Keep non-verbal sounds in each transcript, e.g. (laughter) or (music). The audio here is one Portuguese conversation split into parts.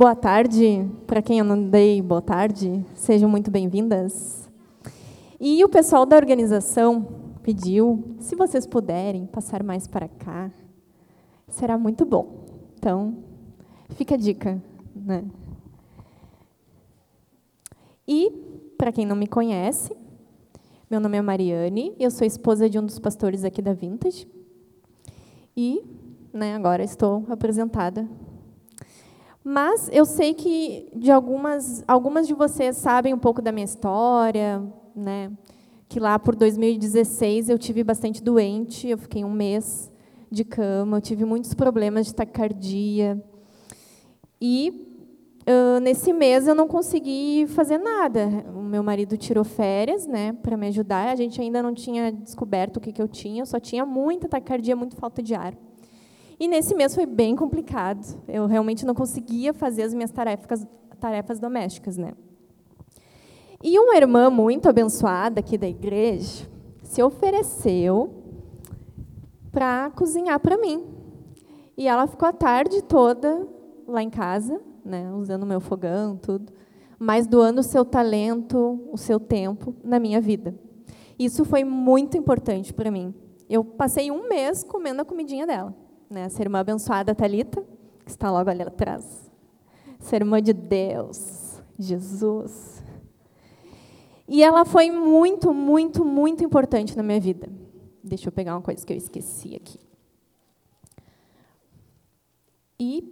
Boa tarde, para quem eu não dei boa tarde, sejam muito bem-vindas. E o pessoal da organização pediu, se vocês puderem passar mais para cá, será muito bom. Então, fica a dica, né? E, para quem não me conhece, meu nome é Mariane, eu sou esposa de um dos pastores aqui da Vintage. E, né, agora estou apresentada mas eu sei que de algumas, algumas de vocês sabem um pouco da minha história, né? Que lá por 2016 eu tive bastante doente, eu fiquei um mês de cama, eu tive muitos problemas de taquicardia. E uh, nesse mês eu não consegui fazer nada. O meu marido tirou férias, né, para me ajudar. A gente ainda não tinha descoberto o que, que eu tinha, eu só tinha muita taquicardia, muita falta de ar. E nesse mês foi bem complicado. Eu realmente não conseguia fazer as minhas tarefas, tarefas domésticas, né? E uma irmã muito abençoada aqui da igreja se ofereceu para cozinhar para mim. E ela ficou a tarde toda lá em casa, né, usando o meu fogão, tudo, mas doando o seu talento, o seu tempo na minha vida. Isso foi muito importante para mim. Eu passei um mês comendo a comidinha dela né, essa irmã abençoada Talita, que está logo ali atrás. Essa irmã de Deus, Jesus. E ela foi muito, muito, muito importante na minha vida. Deixa eu pegar uma coisa que eu esqueci aqui. E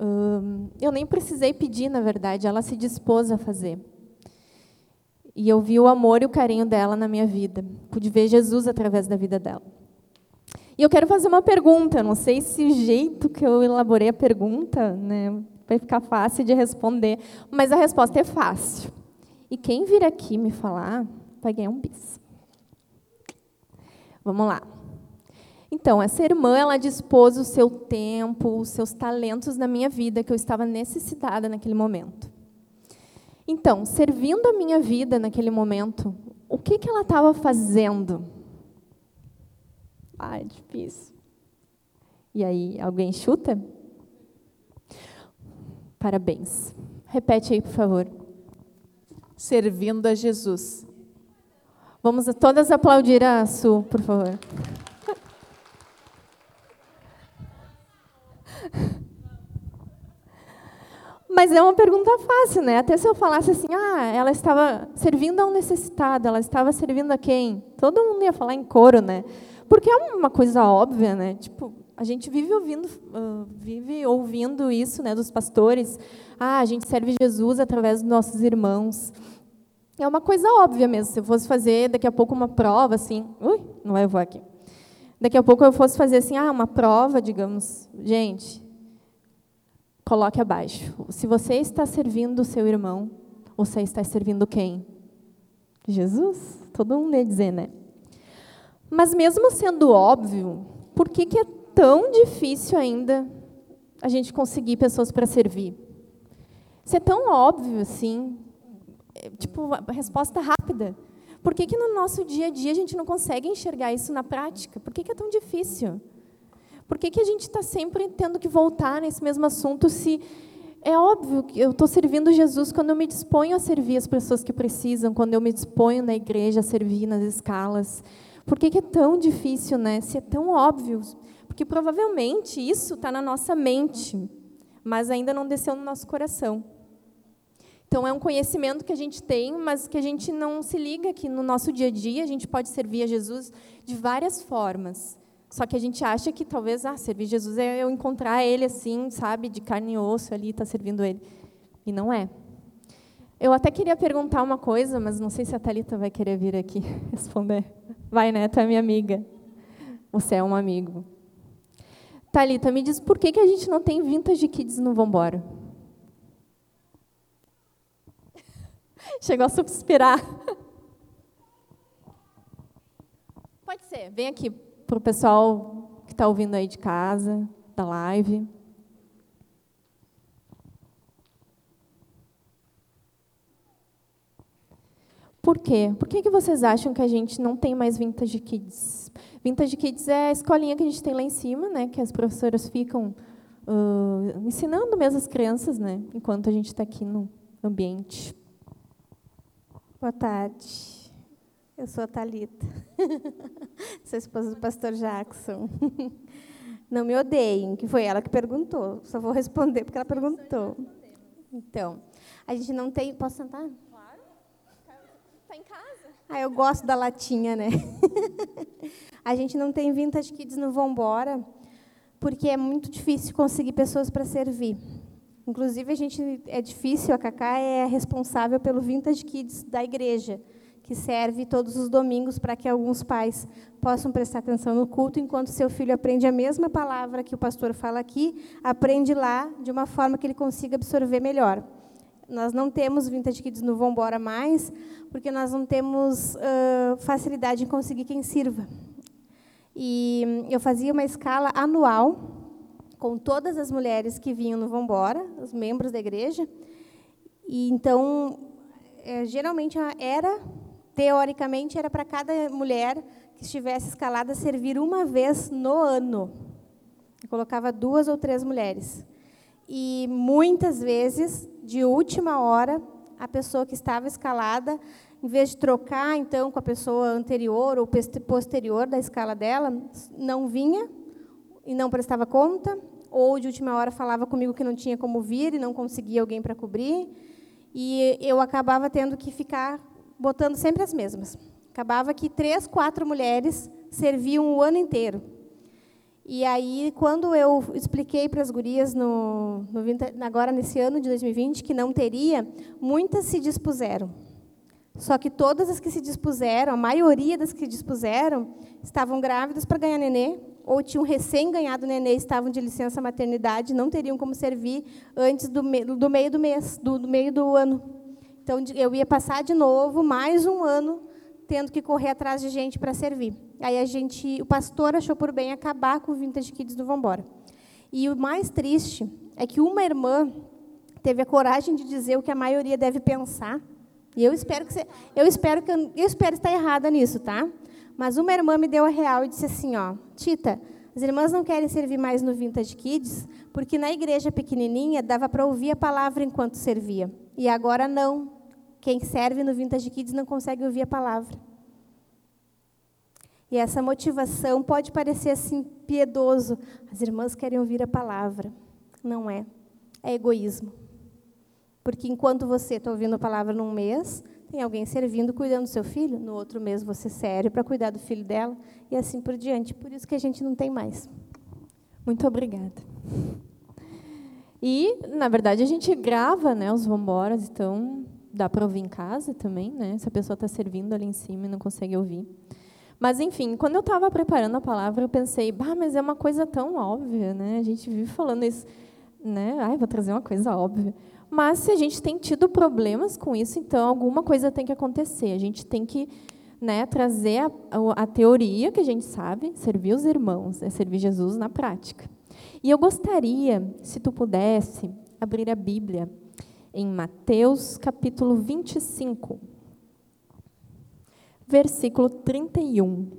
hum, eu nem precisei pedir, na verdade, ela se dispôs a fazer. E eu vi o amor e o carinho dela na minha vida. Pude ver Jesus através da vida dela. E eu quero fazer uma pergunta, não sei se o jeito que eu elaborei a pergunta né, vai ficar fácil de responder, mas a resposta é fácil. E quem vir aqui me falar vai ganhar um bis. Vamos lá. Então, essa irmã, ela dispôs o seu tempo, os seus talentos na minha vida, que eu estava necessitada naquele momento. Então, servindo a minha vida naquele momento, o que, que ela estava fazendo? Ah, é difícil. E aí, alguém chuta? Parabéns. Repete aí, por favor. Servindo a Jesus. Vamos a todas aplaudir a Su, por favor. Mas é uma pergunta fácil, né? Até se eu falasse assim, ah, ela estava servindo a um necessitado, ela estava servindo a quem? Todo mundo ia falar em coro, né? Porque é uma coisa óbvia, né? Tipo, a gente vive ouvindo, uh, vive ouvindo isso, né, dos pastores. Ah, a gente serve Jesus através dos nossos irmãos. É uma coisa óbvia mesmo. Se eu fosse fazer daqui a pouco uma prova, assim, ui, não vai voar aqui. Daqui a pouco eu fosse fazer assim, ah, uma prova, digamos, gente, coloque abaixo. Se você está servindo o seu irmão, você está servindo quem? Jesus? Todo mundo ia dizer, né? Mas mesmo sendo óbvio, por que, que é tão difícil ainda a gente conseguir pessoas para servir? Se é tão óbvio assim, é, tipo, resposta rápida. Por que, que no nosso dia a dia a gente não consegue enxergar isso na prática? Por que, que é tão difícil? Por que, que a gente está sempre tendo que voltar nesse mesmo assunto se é óbvio que eu estou servindo Jesus quando eu me disponho a servir as pessoas que precisam, quando eu me disponho na igreja a servir nas escalas, por que, que é tão difícil, né? Se é tão óbvio. Porque provavelmente isso está na nossa mente, mas ainda não desceu no nosso coração. Então, é um conhecimento que a gente tem, mas que a gente não se liga que no nosso dia a dia a gente pode servir a Jesus de várias formas. Só que a gente acha que talvez ah, servir Jesus é eu encontrar Ele assim, sabe, de carne e osso ali, estar tá servindo Ele. E não é. Eu até queria perguntar uma coisa, mas não sei se a Thalita vai querer vir aqui (laughs) responder. Vai, né? Tu é minha amiga. Você é um amigo. Thalita, me diz por que, que a gente não tem vintage kids no Vambora? (laughs) Chegou a suspirar. Pode ser, vem aqui para o pessoal que está ouvindo aí de casa, da live. Por quê? Por que, que vocês acham que a gente não tem mais Vintage Kids? Vintage Kids é a escolinha que a gente tem lá em cima, né, que as professoras ficam uh, ensinando mesmo as crianças, né? Enquanto a gente está aqui no ambiente. Boa tarde. Eu sou a Thalita. (laughs) sou esposa do pastor Jackson. (laughs) Não me odeiem, que foi ela que perguntou. Só vou responder porque ela perguntou. Então, a gente não tem. Posso sentar? Em casa. Ah, eu gosto da latinha, né? (laughs) a gente não tem Vintage Kids no Vambora, porque é muito difícil conseguir pessoas para servir. Inclusive, a gente é difícil, a Cacá é responsável pelo Vintage Kids da igreja, que serve todos os domingos para que alguns pais possam prestar atenção no culto, enquanto seu filho aprende a mesma palavra que o pastor fala aqui, aprende lá de uma forma que ele consiga absorver melhor. Nós não temos Vintage Kids no Vambora mais, porque nós não temos uh, facilidade em conseguir quem sirva. E eu fazia uma escala anual com todas as mulheres que vinham no Vambora, os membros da igreja. E então, é, geralmente era, teoricamente, era para cada mulher que estivesse escalada servir uma vez no ano. Eu colocava duas ou três mulheres. E muitas vezes, de última hora, a pessoa que estava escalada, em vez de trocar então com a pessoa anterior ou posterior da escala dela, não vinha e não prestava conta, ou de última hora falava comigo que não tinha como vir e não conseguia alguém para cobrir, e eu acabava tendo que ficar botando sempre as mesmas. Acabava que três, quatro mulheres serviam o ano inteiro. E aí, quando eu expliquei para as gurias, no, no, agora nesse ano de 2020, que não teria, muitas se dispuseram. Só que todas as que se dispuseram, a maioria das que se dispuseram, estavam grávidas para ganhar nenê, ou tinham recém ganhado nenê, estavam de licença maternidade, não teriam como servir antes do, me, do meio do mês, do, do meio do ano. Então, eu ia passar de novo mais um ano tendo que correr atrás de gente para servir. Aí a gente, o pastor achou por bem acabar com o Vintage Kids do Vambora. E o mais triste é que uma irmã teve a coragem de dizer o que a maioria deve pensar. E eu espero que você, eu espero que eu, espero estar errada nisso, tá? Mas uma irmã me deu a real e disse assim, ó, Tita, as irmãs não querem servir mais no Vintage Kids, porque na igreja pequenininha dava para ouvir a palavra enquanto servia. E agora não. Quem serve no Vintage Kids não consegue ouvir a palavra. E essa motivação pode parecer assim piedoso. As irmãs querem ouvir a palavra. Não é. É egoísmo. Porque enquanto você está ouvindo a palavra num mês, tem alguém servindo, cuidando do seu filho. No outro mês você serve para cuidar do filho dela. E assim por diante. Por isso que a gente não tem mais. Muito obrigada. E, na verdade, a gente grava né, os vamboras, então dá para ouvir em casa também, né? Se a pessoa está servindo ali em cima e não consegue ouvir. Mas, enfim, quando eu estava preparando a palavra, eu pensei, bah, mas é uma coisa tão óbvia, né? A gente vive falando isso, né? Ai, vou trazer uma coisa óbvia. Mas se a gente tem tido problemas com isso, então alguma coisa tem que acontecer. A gente tem que né, trazer a, a teoria que a gente sabe, servir os irmãos, é servir Jesus na prática. E eu gostaria, se tu pudesse, abrir a Bíblia em Mateus capítulo 25, versículo 31.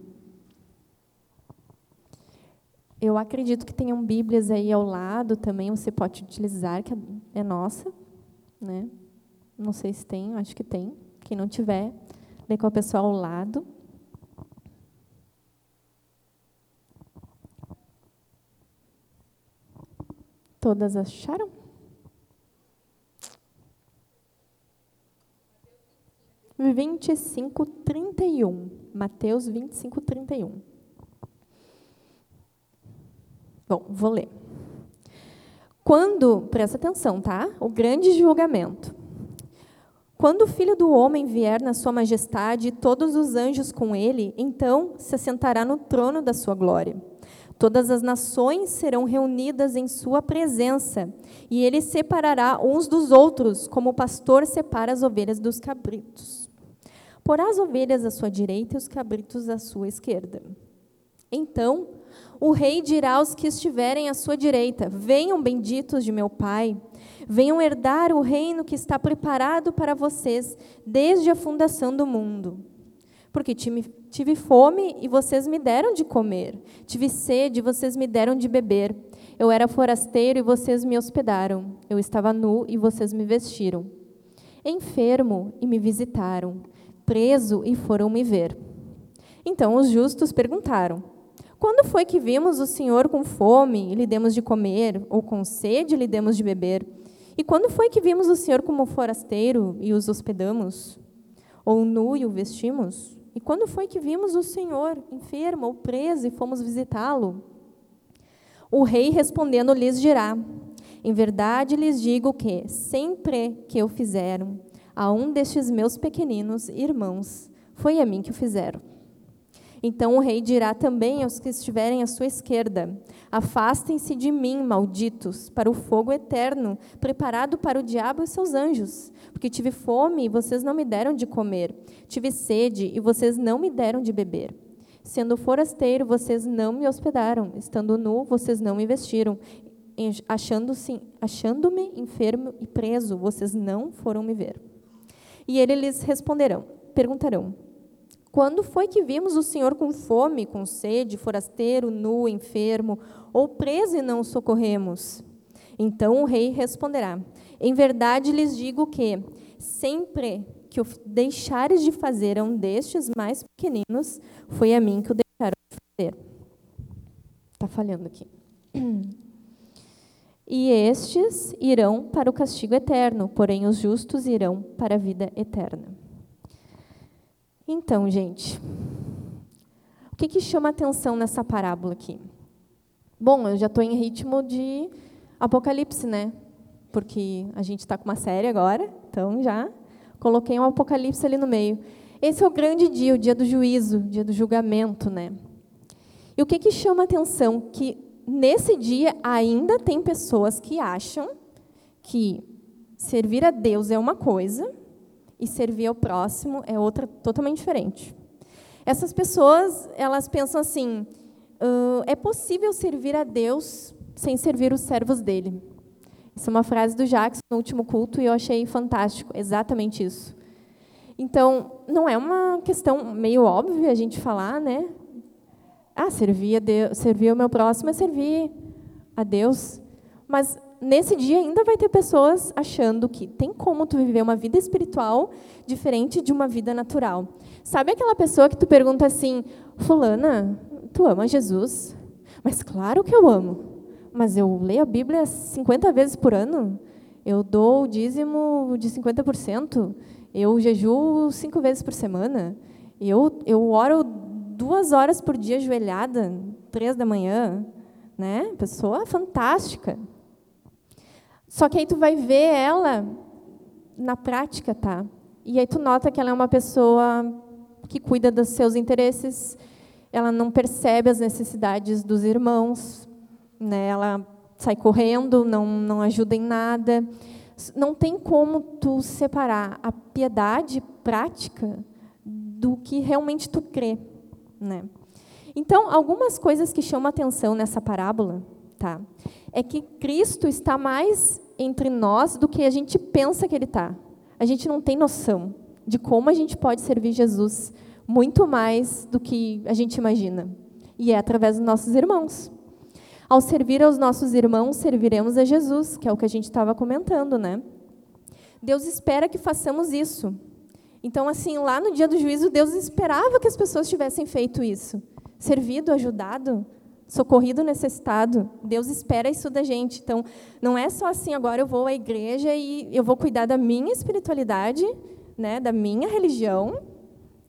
Eu acredito que tenham Bíblias aí ao lado também, você pode utilizar, que é nossa. Né? Não sei se tem, acho que tem. Quem não tiver, lê com a pessoa ao lado. Todas acharam? 25, 31. Mateus 25, 31. Bom, vou ler. Quando, presta atenção, tá? O grande julgamento. Quando o filho do homem vier na sua majestade e todos os anjos com ele, então se assentará no trono da sua glória. Todas as nações serão reunidas em sua presença, e ele separará uns dos outros, como o pastor separa as ovelhas dos cabritos. Porá as ovelhas à sua direita e os cabritos à sua esquerda. Então o rei dirá aos que estiverem à sua direita: Venham, benditos de meu Pai, venham herdar o reino que está preparado para vocês desde a fundação do mundo. Porque tive fome e vocês me deram de comer. Tive sede e vocês me deram de beber. Eu era forasteiro e vocês me hospedaram. Eu estava nu e vocês me vestiram. Enfermo e me visitaram. Preso e foram me ver. Então os justos perguntaram: Quando foi que vimos o Senhor com fome e lhe demos de comer, ou com sede e lhe demos de beber? E quando foi que vimos o Senhor como forasteiro e os hospedamos? Ou nu e o vestimos? E quando foi que vimos o Senhor enfermo ou preso e fomos visitá-lo? O rei respondendo lhes dirá: Em verdade lhes digo que, sempre que eu fizeram a um destes meus pequeninos irmãos, foi a mim que o fizeram. Então o rei dirá também aos que estiverem à sua esquerda: Afastem-se de mim, malditos, para o fogo eterno, preparado para o diabo e seus anjos. Porque tive fome e vocês não me deram de comer, tive sede e vocês não me deram de beber. Sendo forasteiro, vocês não me hospedaram, estando nu, vocês não me vestiram, achando-me achando enfermo e preso, vocês não foram me ver. E ele lhes responderão, perguntarão: quando foi que vimos o Senhor com fome, com sede, forasteiro, nu, enfermo, ou preso e não socorremos? Então o rei responderá: Em verdade lhes digo que, sempre que o deixares de fazer a um destes mais pequeninos, foi a mim que o deixaram de fazer. Está falhando aqui. (clears throat) E estes irão para o castigo eterno, porém os justos irão para a vida eterna. Então, gente, o que, que chama atenção nessa parábola aqui? Bom, eu já estou em ritmo de Apocalipse, né? Porque a gente está com uma série agora, então já coloquei um Apocalipse ali no meio. Esse é o grande dia, o dia do juízo, o dia do julgamento, né? E o que, que chama atenção? Que nesse dia ainda tem pessoas que acham que servir a Deus é uma coisa e servir ao próximo é outra totalmente diferente. Essas pessoas, elas pensam assim: uh, é possível servir a Deus sem servir os servos dele. Isso é uma frase do Jacques no último culto e eu achei fantástico, exatamente isso. Então, não é uma questão meio óbvia a gente falar, né? Ah, servir, a Deus, servir o meu próximo é servir a Deus. Mas nesse dia ainda vai ter pessoas achando que tem como tu viver uma vida espiritual diferente de uma vida natural. Sabe aquela pessoa que tu pergunta assim, fulana, tu ama Jesus? Mas claro que eu amo. Mas eu leio a Bíblia 50 vezes por ano? Eu dou o dízimo de 50%? Eu jejuo cinco vezes por semana? Eu, eu oro duas horas por dia ajoelhada, três da manhã? Né? Pessoa fantástica. Só que aí tu vai ver ela na prática, tá? E aí tu nota que ela é uma pessoa que cuida dos seus interesses, ela não percebe as necessidades dos irmãos, né? Ela sai correndo, não não ajuda em nada. Não tem como tu separar a piedade prática do que realmente tu crê, né? Então, algumas coisas que chamam atenção nessa parábola, tá? É que Cristo está mais entre nós do que a gente pensa que ele está. A gente não tem noção de como a gente pode servir Jesus muito mais do que a gente imagina. E é através dos nossos irmãos. Ao servir aos nossos irmãos, serviremos a Jesus, que é o que a gente estava comentando, né? Deus espera que façamos isso. Então, assim, lá no dia do juízo, Deus esperava que as pessoas tivessem feito isso, servido, ajudado, socorrido necessitado. Deus espera isso da gente. Então, não é só assim, agora eu vou à igreja e eu vou cuidar da minha espiritualidade, né, da minha religião,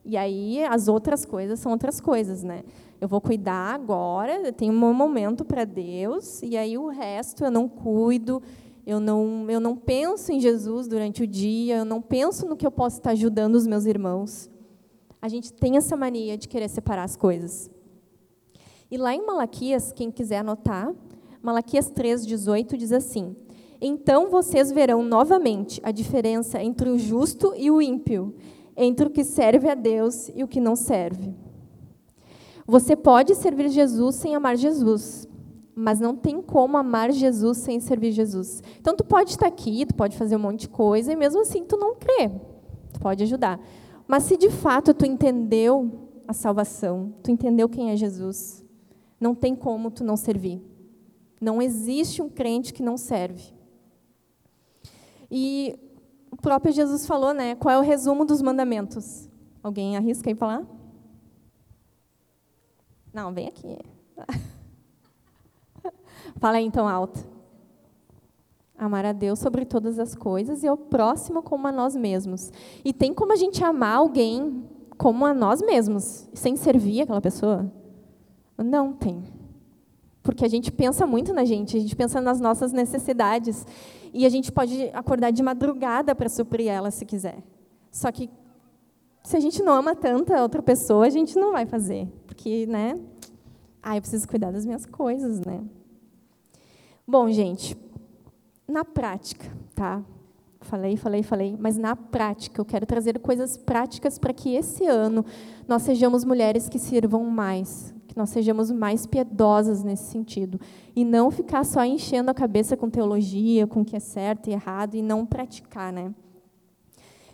e aí as outras coisas são outras coisas, né? Eu vou cuidar agora, eu tenho um momento para Deus, e aí o resto eu não cuido, eu não, eu não penso em Jesus durante o dia, eu não penso no que eu posso estar ajudando os meus irmãos. A gente tem essa mania de querer separar as coisas. E lá em Malaquias, quem quiser anotar, Malaquias 3:18 diz assim: Então vocês verão novamente a diferença entre o justo e o ímpio, entre o que serve a Deus e o que não serve. Você pode servir Jesus sem amar Jesus, mas não tem como amar Jesus sem servir Jesus. Então tu pode estar aqui, tu pode fazer um monte de coisa e mesmo assim tu não crê. Tu pode ajudar. Mas se de fato tu entendeu a salvação, tu entendeu quem é Jesus, não tem como tu não servir. Não existe um crente que não serve. E o próprio Jesus falou, né? Qual é o resumo dos mandamentos? Alguém arrisca aí falar? Não, vem aqui. (laughs) Fala aí então alto. Amar a Deus sobre todas as coisas e ao próximo como a nós mesmos. E tem como a gente amar alguém como a nós mesmos, sem servir aquela pessoa? Não tem. Porque a gente pensa muito na gente, a gente pensa nas nossas necessidades. E a gente pode acordar de madrugada para suprir ela se quiser. Só que se a gente não ama tanto a outra pessoa, a gente não vai fazer. Porque, né? Ah, eu preciso cuidar das minhas coisas, né? Bom, gente, na prática, tá? Falei, falei, falei, mas na prática, eu quero trazer coisas práticas para que esse ano nós sejamos mulheres que sirvam mais, que nós sejamos mais piedosas nesse sentido. E não ficar só enchendo a cabeça com teologia, com o que é certo e errado, e não praticar, né?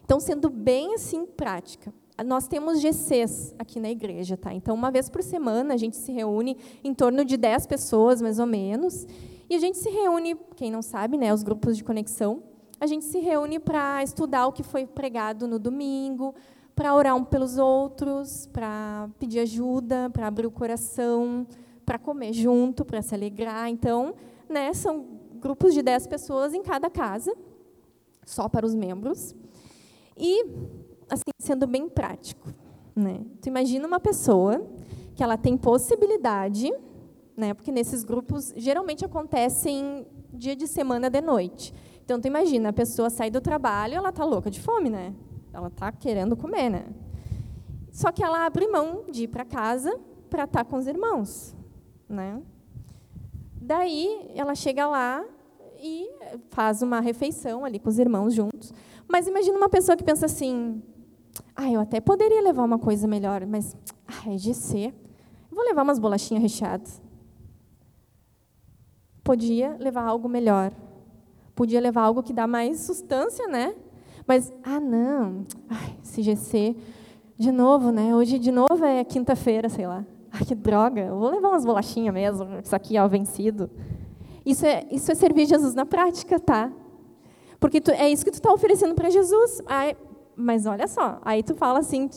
Então, sendo bem assim prática, nós temos GCs aqui na igreja, tá? Então, uma vez por semana, a gente se reúne em torno de 10 pessoas, mais ou menos, e a gente se reúne, quem não sabe, né, os grupos de conexão, a gente se reúne para estudar o que foi pregado no domingo, para orar um pelos outros, para pedir ajuda, para abrir o coração, para comer junto, para se alegrar. Então, né, são grupos de 10 pessoas em cada casa, só para os membros. E, assim, sendo bem prático, né? Tu imagina uma pessoa que ela tem possibilidade né? Porque nesses grupos geralmente acontecem dia de semana de noite. Então tu imagina, a pessoa sai do trabalho, ela tá louca de fome, né? Ela tá querendo comer, né? Só que ela abre mão de ir para casa para estar tá com os irmãos, né? Daí ela chega lá e faz uma refeição ali com os irmãos juntos. Mas imagina uma pessoa que pensa assim: "Ah, eu até poderia levar uma coisa melhor, mas ah, é GC. Vou levar umas bolachinhas recheadas podia levar algo melhor. Podia levar algo que dá mais sustância, né? Mas, ah, não, ai, esse GC, de novo, né? Hoje, de novo, é quinta-feira, sei lá. Ai, que droga, eu vou levar umas bolachinhas mesmo, isso aqui o vencido. Isso é, isso é servir Jesus na prática, tá? Porque tu, é isso que tu está oferecendo para Jesus. Ai, mas olha só, aí tu fala assim,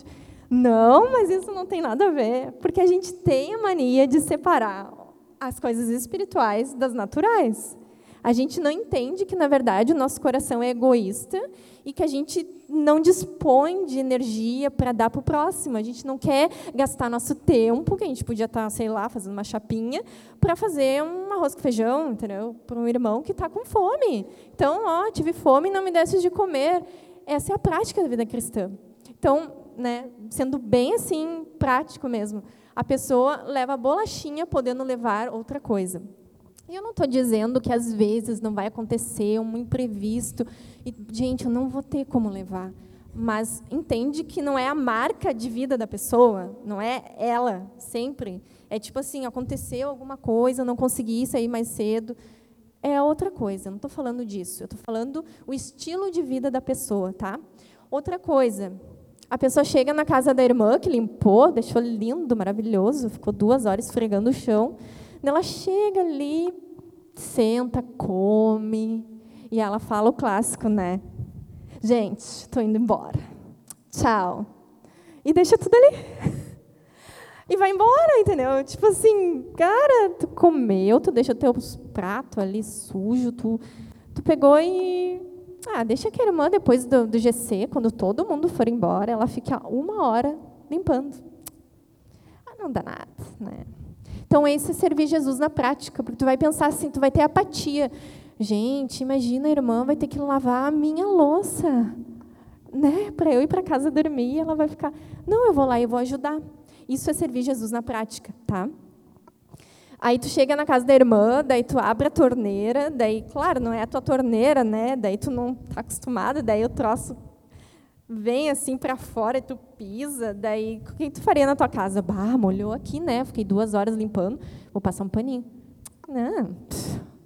não, mas isso não tem nada a ver. Porque a gente tem a mania de separar as coisas espirituais das naturais. A gente não entende que, na verdade, o nosso coração é egoísta e que a gente não dispõe de energia para dar para o próximo. A gente não quer gastar nosso tempo, que a gente podia estar, tá, sei lá, fazendo uma chapinha, para fazer um arroz com feijão, entendeu? Para um irmão que está com fome. Então, ó, tive fome e não me desse de comer. Essa é a prática da vida cristã. Então, né, sendo bem assim, prático mesmo a pessoa leva a bolachinha podendo levar outra coisa. E eu não estou dizendo que às vezes não vai acontecer um imprevisto e, gente, eu não vou ter como levar. Mas entende que não é a marca de vida da pessoa, não é ela, sempre. É tipo assim, aconteceu alguma coisa, não consegui sair mais cedo. É outra coisa, não estou falando disso. Eu estou falando o estilo de vida da pessoa, tá? Outra coisa, a pessoa chega na casa da irmã, que limpou, deixou lindo, maravilhoso, ficou duas horas esfregando o chão. Ela chega ali, senta, come, e ela fala o clássico, né? Gente, estou indo embora. Tchau. E deixa tudo ali. (laughs) E vai embora, entendeu? Tipo assim, cara, tu comeu, tu deixa teus pratos ali sujo, tu, tu pegou e ah, deixa que a irmã, depois do, do GC, quando todo mundo for embora, ela fica uma hora limpando. Ah, não dá nada, né? Então, esse é servir Jesus na prática, porque tu vai pensar assim, tu vai ter apatia. Gente, imagina a irmã vai ter que lavar a minha louça, né? Para eu ir para casa dormir, ela vai ficar, não, eu vou lá e vou ajudar. Isso é servir Jesus na prática, tá? Aí tu chega na casa da irmã, daí tu abre a torneira, daí, claro, não é a tua torneira, né? Daí tu não tá acostumado, daí o troço vem assim para fora e tu pisa, daí o que tu faria na tua casa? Bah, molhou aqui, né? Fiquei duas horas limpando, vou passar um paninho. Não,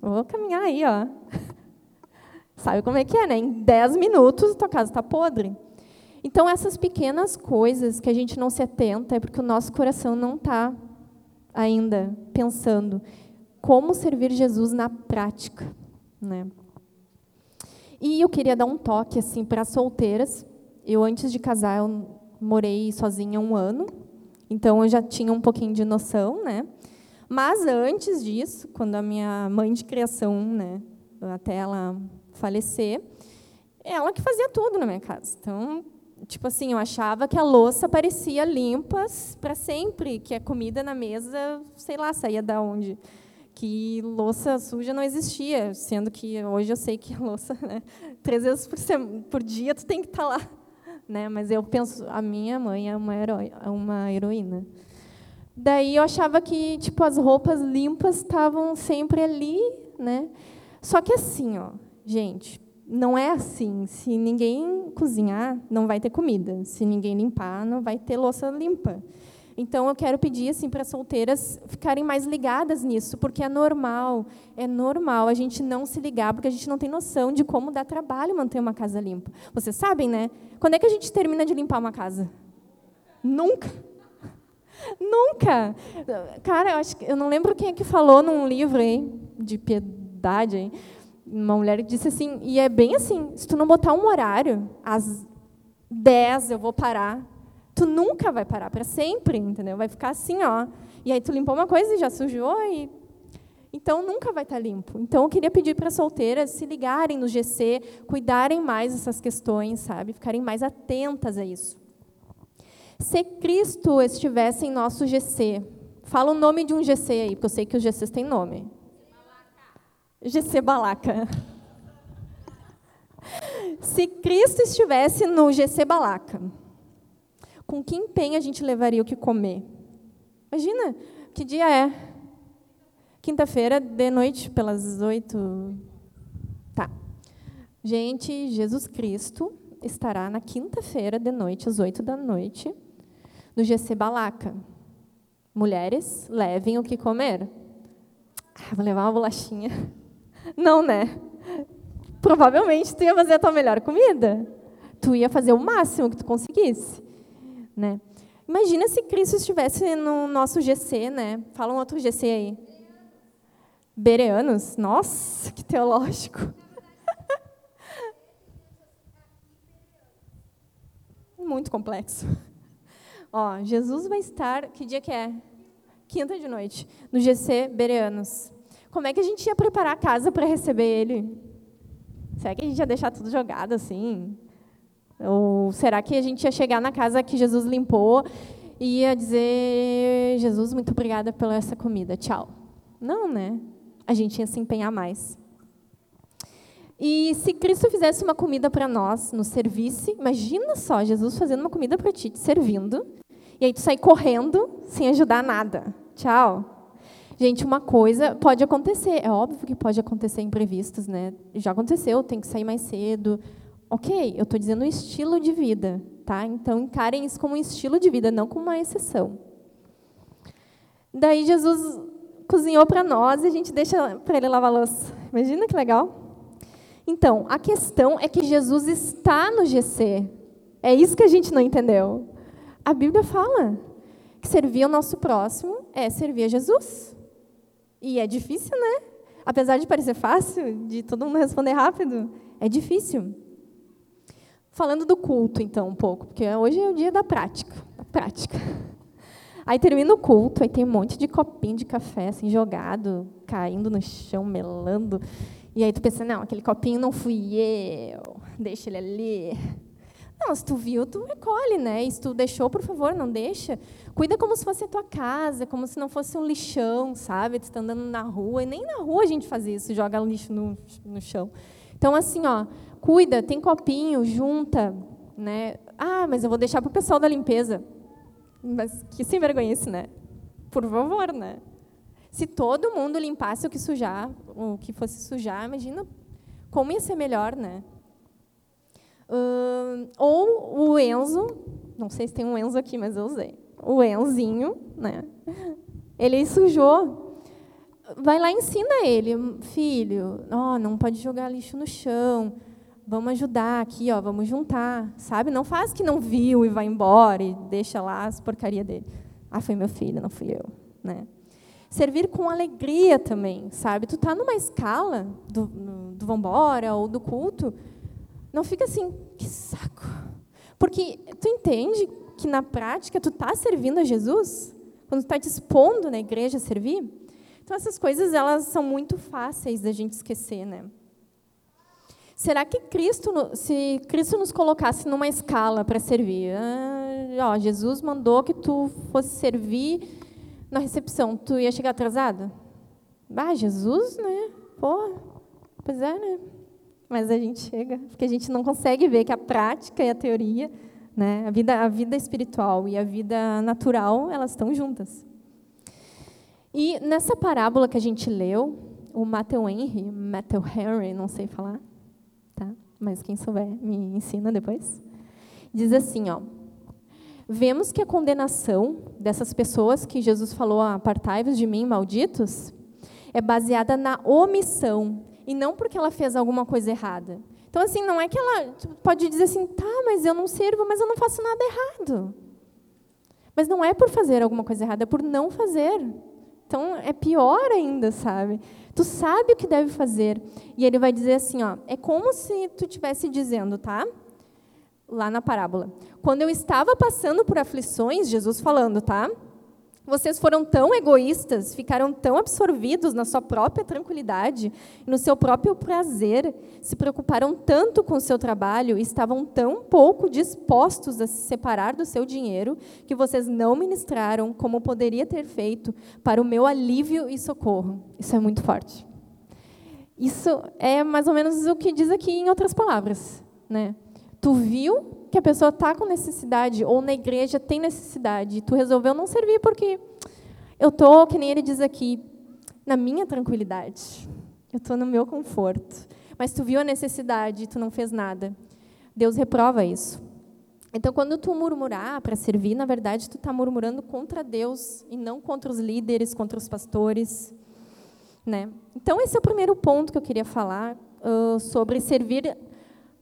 vou caminhar aí, ó. (laughs) Sabe como é que é, né? Em dez minutos tua casa está podre. Então, essas pequenas coisas que a gente não se atenta é porque o nosso coração não está ainda pensando como servir Jesus na prática, né? E eu queria dar um toque assim para solteiras. Eu antes de casar eu morei sozinha um ano, então eu já tinha um pouquinho de noção, né? Mas antes disso, quando a minha mãe de criação, né, até ela falecer, ela que fazia tudo na minha casa. Então, tipo assim, eu achava que a louça parecia limpa para sempre, que a comida na mesa, sei lá, saía da onde. Que louça suja não existia, sendo que hoje eu sei que (laughs) louça, né, três vezes por, semana, por dia, tu tem que estar tá lá. Né? Mas eu penso, a minha mãe é uma, heroi, é uma heroína. Daí eu achava que tipo as roupas limpas estavam sempre ali, né? Só que assim, ó, gente, não é assim. Se ninguém cozinhar, não vai ter comida. Se ninguém limpar, não vai ter louça limpa. Então eu quero pedir assim para solteiras ficarem mais ligadas nisso, porque é normal, é normal a gente não se ligar, porque a gente não tem noção de como dá trabalho manter uma casa limpa. Vocês sabem, né? Quando é que a gente termina de limpar uma casa? Nunca. Nunca. Cara, eu acho eu não lembro quem é que falou num livro aí de piedade, hein? Uma mulher disse assim, e é bem assim, se tu não botar um horário, às 10 eu vou parar, tu nunca vai parar para sempre, entendeu? Vai ficar assim, ó. E aí tu limpou uma coisa e já sujou e então nunca vai estar tá limpo. Então eu queria pedir para solteiras se ligarem no GC, cuidarem mais dessas questões, sabe? Ficarem mais atentas a isso. Se Cristo estivesse em nosso GC, fala o nome de um GC aí, porque eu sei que os GCs têm nome. GC Balaca. Se Cristo estivesse no GC Balaca, com que empenho a gente levaria o que comer? Imagina, que dia é? Quinta-feira, de noite, pelas oito. Tá. Gente, Jesus Cristo estará na quinta-feira, de noite, às oito da noite, no GC Balaca. Mulheres, levem o que comer. Ah, vou levar uma bolachinha. Não, né? Provavelmente tu ia fazer a tua melhor comida. Tu ia fazer o máximo que tu conseguisse, né? Imagina se Cristo estivesse no nosso GC, né? Fala um outro GC aí. Bereanos. Nossa, que teológico. (laughs) Muito complexo. Ó, Jesus vai estar, que dia que é? Quinta de noite, no GC Bereanos. Como é que a gente ia preparar a casa para receber ele? Será que a gente ia deixar tudo jogado assim? Ou será que a gente ia chegar na casa que Jesus limpou e ia dizer: Jesus, muito obrigada pela essa comida, tchau? Não, né? A gente ia se empenhar mais. E se Cristo fizesse uma comida para nós, nos servisse, imagina só, Jesus fazendo uma comida para ti, te servindo, e aí tu sair correndo sem ajudar nada. Tchau. Gente, uma coisa pode acontecer, é óbvio que pode acontecer imprevistos, né? Já aconteceu, tem que sair mais cedo. Ok, eu estou dizendo estilo de vida, tá? Então encarem isso como um estilo de vida, não como uma exceção. Daí Jesus cozinhou para nós e a gente deixa para ele lavar louça. Imagina que legal. Então, a questão é que Jesus está no GC. É isso que a gente não entendeu. A Bíblia fala que servir ao nosso próximo é servir a Jesus. E é difícil, né? Apesar de parecer fácil, de todo mundo responder rápido, é difícil. Falando do culto, então, um pouco, porque hoje é o dia da prática. Da prática. Aí termina o culto, aí tem um monte de copinho de café assim, jogado, caindo no chão, melando. E aí tu pensa, não, aquele copinho não fui eu, deixa ele ali. Não, se tu viu, tu recolhe, né? E se tu deixou, por favor, não deixa. Cuida como se fosse a tua casa, como se não fosse um lixão, sabe? Tu está andando na rua, e nem na rua a gente faz isso, joga lixo no, no chão. Então, assim, ó, cuida, tem copinho, junta, né? Ah, mas eu vou deixar para o pessoal da limpeza. Mas que sem vergonha isso, né? Por favor, né? Se todo mundo limpasse o que sujar, o que fosse sujar, imagina como ia ser melhor, né? Uh, ou o Enzo, não sei se tem um Enzo aqui, mas eu usei. O Enzinho, né? Ele sujou. Vai lá e ensina ele, filho, oh, não pode jogar lixo no chão. Vamos ajudar aqui, ó, vamos juntar, sabe? Não faz que não viu e vai embora e deixa lá as porcaria dele. Ah, foi meu filho, não fui eu, né? Servir com alegria também, sabe? Tu tá numa escala do, do vambora ou do culto, não fica assim, que saco. Porque tu entende que na prática tu tá servindo a Jesus? Quando tu está dispondo na igreja a servir? Então essas coisas elas são muito fáceis da gente esquecer, né? Será que Cristo, se Cristo nos colocasse numa escala para servir, ah, ó, Jesus mandou que tu fosse servir na recepção, tu ia chegar atrasado? Ah, Jesus, né? Pô, pois é, né? Mas a gente chega, porque a gente não consegue ver que a prática e a teoria, né, a vida, a vida espiritual e a vida natural, elas estão juntas. E nessa parábola que a gente leu, o Matthew Henry, Matthew Henry, não sei falar, tá? Mas quem souber me ensina depois. Diz assim, ó: Vemos que a condenação dessas pessoas que Jesus falou, apartai-vos de mim, malditos, é baseada na omissão e não porque ela fez alguma coisa errada. Então, assim, não é que ela pode dizer assim, tá, mas eu não sirvo, mas eu não faço nada errado. Mas não é por fazer alguma coisa errada, é por não fazer. Então, é pior ainda, sabe? Tu sabe o que deve fazer. E ele vai dizer assim, ó, é como se tu estivesse dizendo, tá? Lá na parábola. Quando eu estava passando por aflições, Jesus falando, tá? Vocês foram tão egoístas, ficaram tão absorvidos na sua própria tranquilidade, no seu próprio prazer, se preocuparam tanto com o seu trabalho e estavam tão pouco dispostos a se separar do seu dinheiro, que vocês não ministraram como poderia ter feito para o meu alívio e socorro. Isso é muito forte. Isso é mais ou menos o que diz aqui em outras palavras, né? Tu viu que a pessoa está com necessidade, ou na igreja tem necessidade, e tu resolveu não servir porque eu estou, que nem ele diz aqui, na minha tranquilidade. Eu estou no meu conforto. Mas tu viu a necessidade e tu não fez nada. Deus reprova isso. Então, quando tu murmurar para servir, na verdade, tu está murmurando contra Deus e não contra os líderes, contra os pastores. Né? Então, esse é o primeiro ponto que eu queria falar uh, sobre servir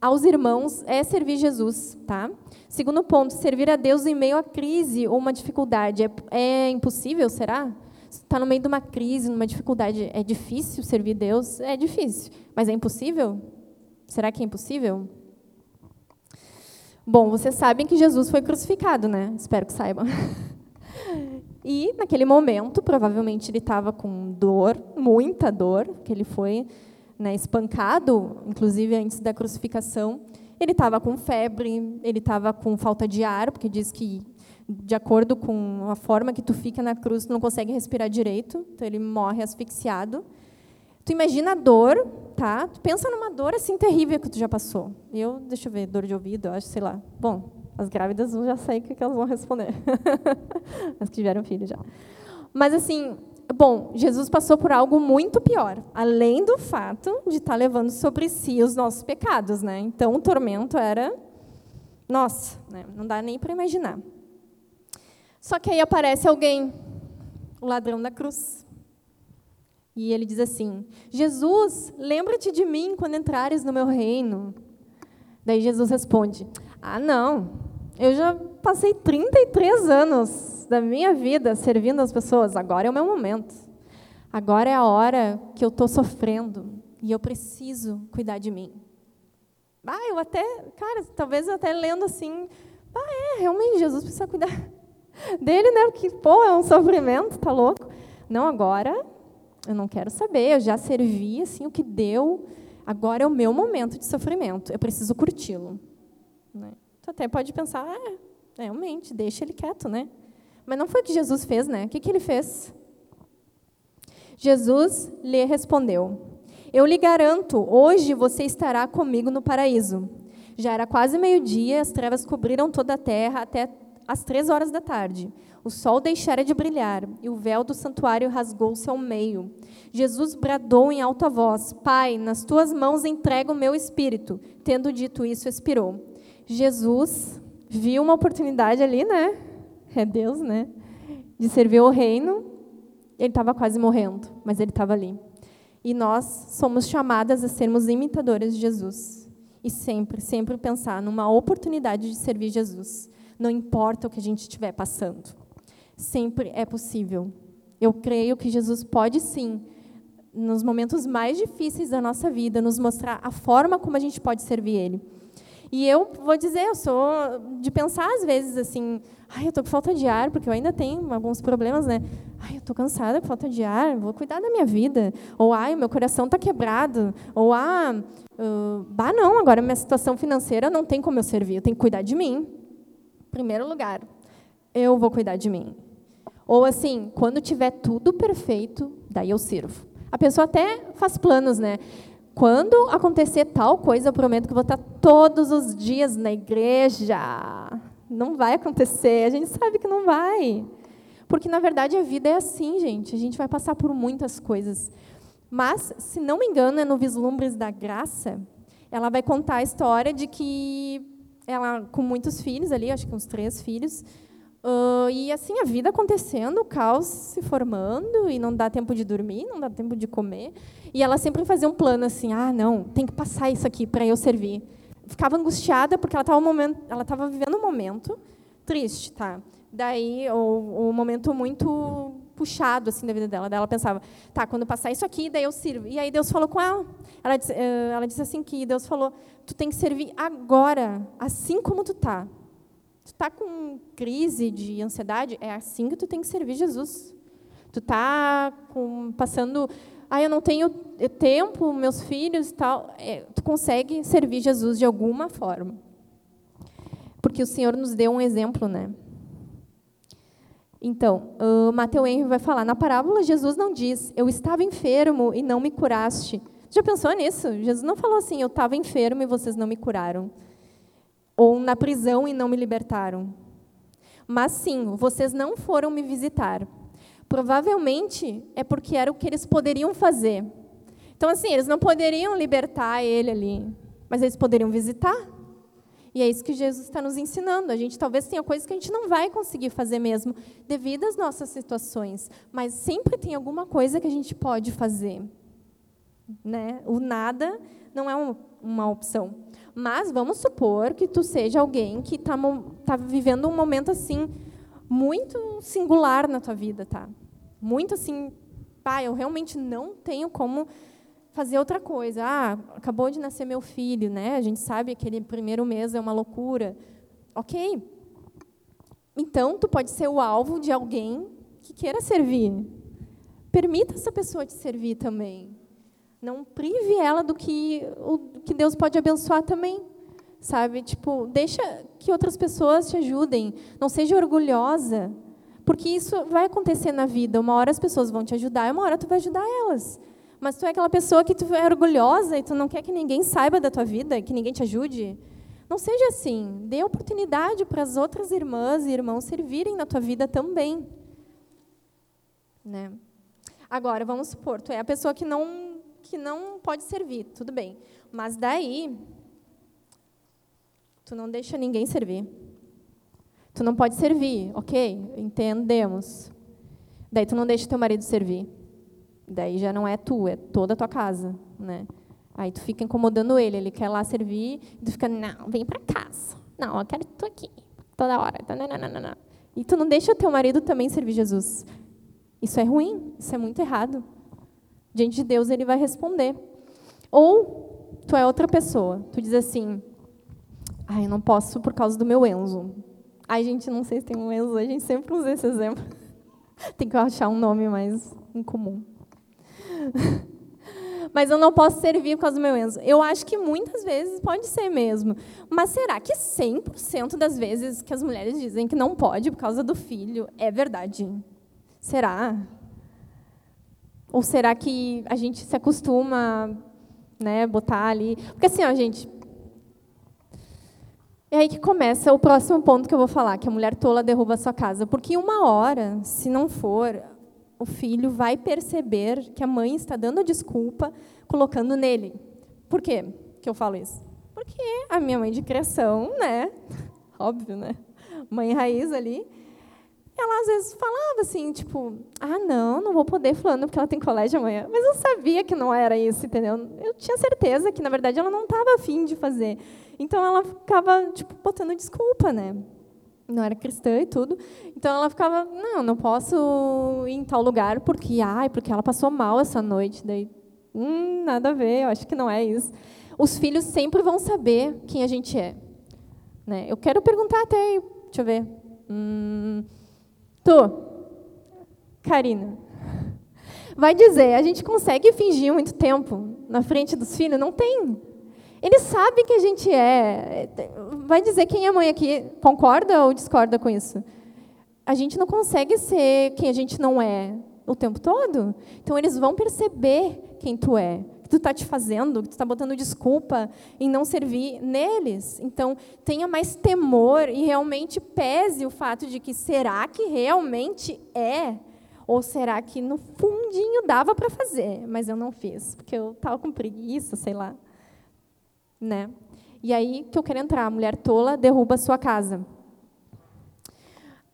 aos irmãos é servir Jesus, tá? Segundo ponto, servir a Deus em meio à crise ou uma dificuldade. É, é impossível, será? Está no meio de uma crise, numa dificuldade. É difícil servir Deus? É difícil. Mas é impossível? Será que é impossível? Bom, vocês sabem que Jesus foi crucificado, né? Espero que saibam. (laughs) E, naquele momento, provavelmente ele estava com dor, muita dor, que ele foi né, espancado, inclusive antes da crucificação, ele estava com febre, ele estava com falta de ar, porque diz que, de acordo com a forma que tu fica na cruz, tu não consegue respirar direito, então ele morre asfixiado. Tu imagina a dor, tá? Tu pensa numa dor assim terrível que tu já passou. Eu, deixa eu ver, dor de ouvido, acho, sei lá. Bom, as grávidas eu já sei o que elas vão responder. (laughs) as que tiveram filho já. Mas assim, Bom, Jesus passou por algo muito pior, além do fato de estar levando sobre si os nossos pecados, né? Então, o tormento era, nossa, né? não dá nem para imaginar. Só que aí aparece alguém, o ladrão da cruz. E ele diz assim: Jesus, lembra-te de mim quando entrares no meu reino. Daí Jesus responde: Ah, não, eu já passei 33 anos da minha vida servindo as pessoas, agora é o meu momento. Agora é a hora que eu estou sofrendo e eu preciso cuidar de mim. Ah, eu até, cara, talvez eu até lendo assim, ah, é, realmente Jesus precisa cuidar (laughs) dele, né? Porque, pô, é um sofrimento, tá louco? Não, agora eu não quero saber, eu já servi assim o que deu, agora é o meu momento de sofrimento, eu preciso curti-lo. Né? Tu até pode pensar, ah, realmente, deixa ele quieto, né? Mas não foi o que Jesus fez, né? O que, que ele fez? Jesus lhe respondeu: Eu lhe garanto, hoje você estará comigo no paraíso. Já era quase meio-dia, as trevas cobriram toda a terra até às três horas da tarde. O sol deixara de brilhar e o véu do santuário rasgou-se ao meio. Jesus bradou em alta voz: Pai, nas tuas mãos entrego o meu espírito. Tendo dito isso, expirou. Jesus viu uma oportunidade ali, né? é Deus, né? De servir o reino, ele estava quase morrendo, mas ele estava ali. E nós somos chamadas a sermos imitadoras de Jesus. e sempre, sempre pensar numa oportunidade de servir Jesus. Não importa o que a gente estiver passando. Sempre é possível. Eu creio que Jesus pode sim, nos momentos mais difíceis da nossa vida, nos mostrar a forma como a gente pode servir Ele. E eu vou dizer, eu sou de pensar às vezes assim, ai, eu estou com falta de ar, porque eu ainda tenho alguns problemas, né? Ai, eu estou cansada com falta de ar, vou cuidar da minha vida. Ou, ai, meu coração está quebrado. Ou, ah, uh, bah, não, agora minha situação financeira não tem como eu servir, eu tenho que cuidar de mim. Primeiro lugar, eu vou cuidar de mim. Ou assim, quando tiver tudo perfeito, daí eu sirvo. A pessoa até faz planos, né? Quando acontecer tal coisa, eu prometo que vou estar todos os dias na igreja. Não vai acontecer, a gente sabe que não vai. Porque, na verdade, a vida é assim, gente. A gente vai passar por muitas coisas. Mas, se não me engano, é no Vislumbres da Graça, ela vai contar a história de que ela, com muitos filhos ali, acho que uns três filhos, Uh, e assim, a vida acontecendo, o caos se formando, e não dá tempo de dormir, não dá tempo de comer. E ela sempre fazia um plano assim: ah, não, tem que passar isso aqui para eu servir. Ficava angustiada porque ela estava momento, ela vivendo um momento triste, tá? Daí, o momento muito puxado assim da vida dela. Daí ela pensava: tá, quando passar isso aqui, daí eu sirvo. E aí Deus falou com ela. Ela disse, eh, ela disse assim que Deus falou: tu tem que servir agora, assim como tu tá Tu está com crise de ansiedade? É assim que tu tem que servir Jesus. Tu está passando, ah, eu não tenho tempo, meus filhos e tal. É, tu consegue servir Jesus de alguma forma. Porque o Senhor nos deu um exemplo, né? Então, uh, Mateus Henry vai falar, na parábola Jesus não diz, eu estava enfermo e não me curaste. Já pensou nisso? Jesus não falou assim, eu estava enfermo e vocês não me curaram ou na prisão e não me libertaram. Mas sim, vocês não foram me visitar. Provavelmente é porque era o que eles poderiam fazer. Então, assim, eles não poderiam libertar ele ali, mas eles poderiam visitar. E é isso que Jesus está nos ensinando. A gente talvez tenha coisas que a gente não vai conseguir fazer mesmo, devido às nossas situações. Mas sempre tem alguma coisa que a gente pode fazer. Né? O nada não é um, uma opção. Mas vamos supor que tu seja alguém que está tá vivendo um momento assim muito singular na tua vida, tá? Muito assim, pai, eu realmente não tenho como fazer outra coisa. Ah, acabou de nascer meu filho, né? A gente sabe que aquele primeiro mês é uma loucura. Ok. Então, tu pode ser o alvo de alguém que queira servir. Permita essa pessoa te servir também. Não prive ela do que, o que Deus pode abençoar também. Sabe? Tipo, deixa que outras pessoas te ajudem. Não seja orgulhosa. Porque isso vai acontecer na vida. Uma hora as pessoas vão te ajudar, e uma hora tu vai ajudar elas. Mas tu é aquela pessoa que tu é orgulhosa e tu não quer que ninguém saiba da tua vida, que ninguém te ajude. Não seja assim. Dê oportunidade para as outras irmãs e irmãos servirem na tua vida também. Né? Agora, vamos supor, tu é a pessoa que não que não pode servir, tudo bem. Mas daí, tu não deixa ninguém servir. Tu não pode servir, ok? Entendemos. Daí tu não deixa teu marido servir. Daí já não é tu, é toda a tua casa, né? Aí tu fica incomodando ele, ele quer lá servir, e tu fica, não, vem para casa. Não, eu quero tu aqui, toda hora. Não. E tu não deixa teu marido também servir Jesus. Isso é ruim, isso é muito errado diante de Deus ele vai responder. Ou tu é outra pessoa, tu diz assim: "Ai, eu não posso por causa do meu Enzo". Ai, gente, não sei se tem um Enzo, a gente sempre usa esse exemplo. (laughs) tem que achar um nome mais incomum. (laughs) Mas eu não posso servir por causa do meu Enzo. Eu acho que muitas vezes pode ser mesmo. Mas será que 100% das vezes que as mulheres dizem que não pode por causa do filho é verdade? Será? Ou será que a gente se acostuma, né, botar ali? Porque assim, ó, gente, é aí que começa o próximo ponto que eu vou falar, que a mulher tola derruba a sua casa. Porque uma hora, se não for, o filho vai perceber que a mãe está dando desculpa, colocando nele. Por quê que eu falo isso? Porque a minha mãe de criação, né? (laughs) Óbvio, né? Mãe raiz ali, ela às vezes falava assim, tipo, ah, não, não vou poder fulano porque ela tem colégio amanhã. Mas eu sabia que não era isso, entendeu? Eu tinha certeza que, na verdade, ela não estava afim de fazer. Então, ela ficava, tipo, botando desculpa, né? Não era cristã e tudo. Então, ela ficava, não, não posso ir em tal lugar porque, ai, porque ela passou mal essa noite. Daí, hum, nada a ver, eu acho que não é isso. Os filhos sempre vão saber quem a gente é. Né? Eu quero perguntar até, deixa eu ver, hum, Tu, Karina, vai dizer, a gente consegue fingir muito tempo na frente dos filhos? Não tem. Eles sabem que a gente é. Vai dizer quem é mãe aqui, concorda ou discorda com isso? A gente não consegue ser quem a gente não é o tempo todo. Então, eles vão perceber quem tu é que tu está te fazendo, que tu está botando desculpa em não servir neles. Então, tenha mais temor e realmente pese o fato de que será que realmente é? Ou será que no fundinho dava para fazer, mas eu não fiz, porque eu estava com preguiça, sei lá. Né? E aí que eu quero entrar, a mulher tola derruba a sua casa.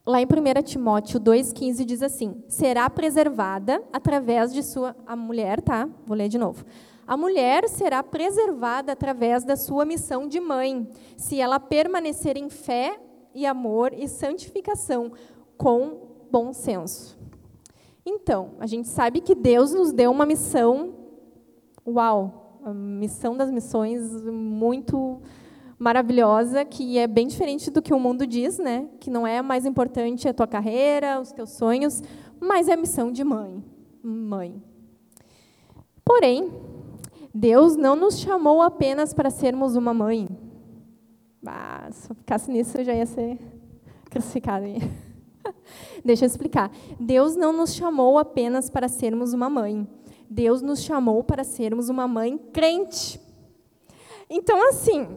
Lá em 1 Timóteo 2,15 diz assim: será preservada através de sua. A mulher, tá? Vou ler de novo. A mulher será preservada através da sua missão de mãe, se ela permanecer em fé e amor e santificação, com bom senso. Então, a gente sabe que Deus nos deu uma missão, uau, a missão das missões muito maravilhosa, que é bem diferente do que o mundo diz, né? Que não é mais importante a tua carreira, os teus sonhos, mas é a missão de mãe. Mãe. Porém, Deus não nos chamou apenas para sermos uma mãe. Ah, se eu ficasse nisso, eu já ia ser crucificada. (laughs) Deixa eu explicar. Deus não nos chamou apenas para sermos uma mãe. Deus nos chamou para sermos uma mãe crente. Então, assim,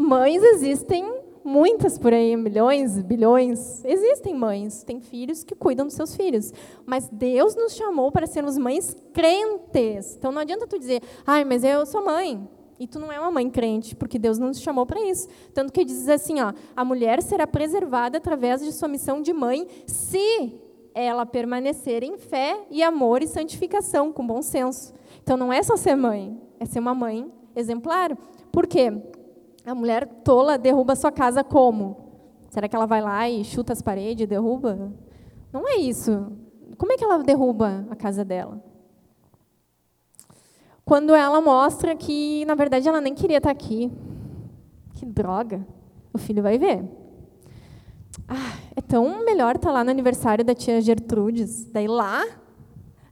mães existem muitas por aí, milhões, bilhões. Existem mães, têm filhos que cuidam dos seus filhos. Mas Deus nos chamou para sermos mães crentes. Então não adianta tu dizer, ai, mas eu sou mãe. E tu não é uma mãe crente, porque Deus não nos chamou para isso. Tanto que diz assim, ó, a mulher será preservada através de sua missão de mãe, se ela permanecer em fé e amor e santificação, com bom senso. Então não é só ser mãe, é ser uma mãe exemplar. Por quê? A mulher tola derruba sua casa como? Será que ela vai lá e chuta as paredes e derruba? Não é isso. Como é que ela derruba a casa dela? Quando ela mostra que, na verdade, ela nem queria estar aqui. Que droga. O filho vai ver. Ah, é tão melhor estar lá no aniversário da tia Gertrudes. Daí lá.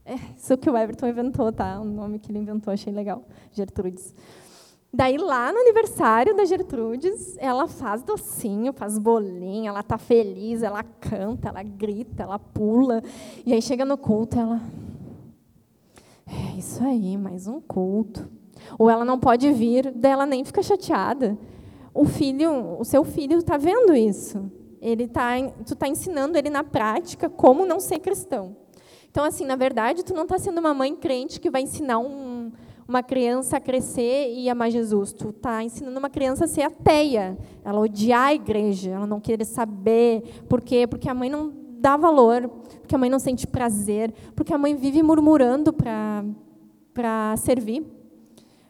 É, isso que o Everton inventou, tá? O nome que ele inventou, achei legal. Gertrudes. Daí, lá no aniversário da Gertrudes, ela faz docinho, faz bolinho, ela tá feliz, ela canta, ela grita, ela pula. E aí chega no culto, ela. É isso aí, mais um culto. Ou ela não pode vir, daí ela nem fica chateada. O filho, o seu filho está vendo isso. Ele tá, tu está ensinando ele na prática como não ser cristão. Então, assim, na verdade, tu não está sendo uma mãe crente que vai ensinar um, uma criança a crescer e amar Jesus. Tu está ensinando uma criança a ser ateia, ela odiar a igreja, ela não querer saber. Por quê? Porque a mãe não dá valor, porque a mãe não sente prazer, porque a mãe vive murmurando para servir.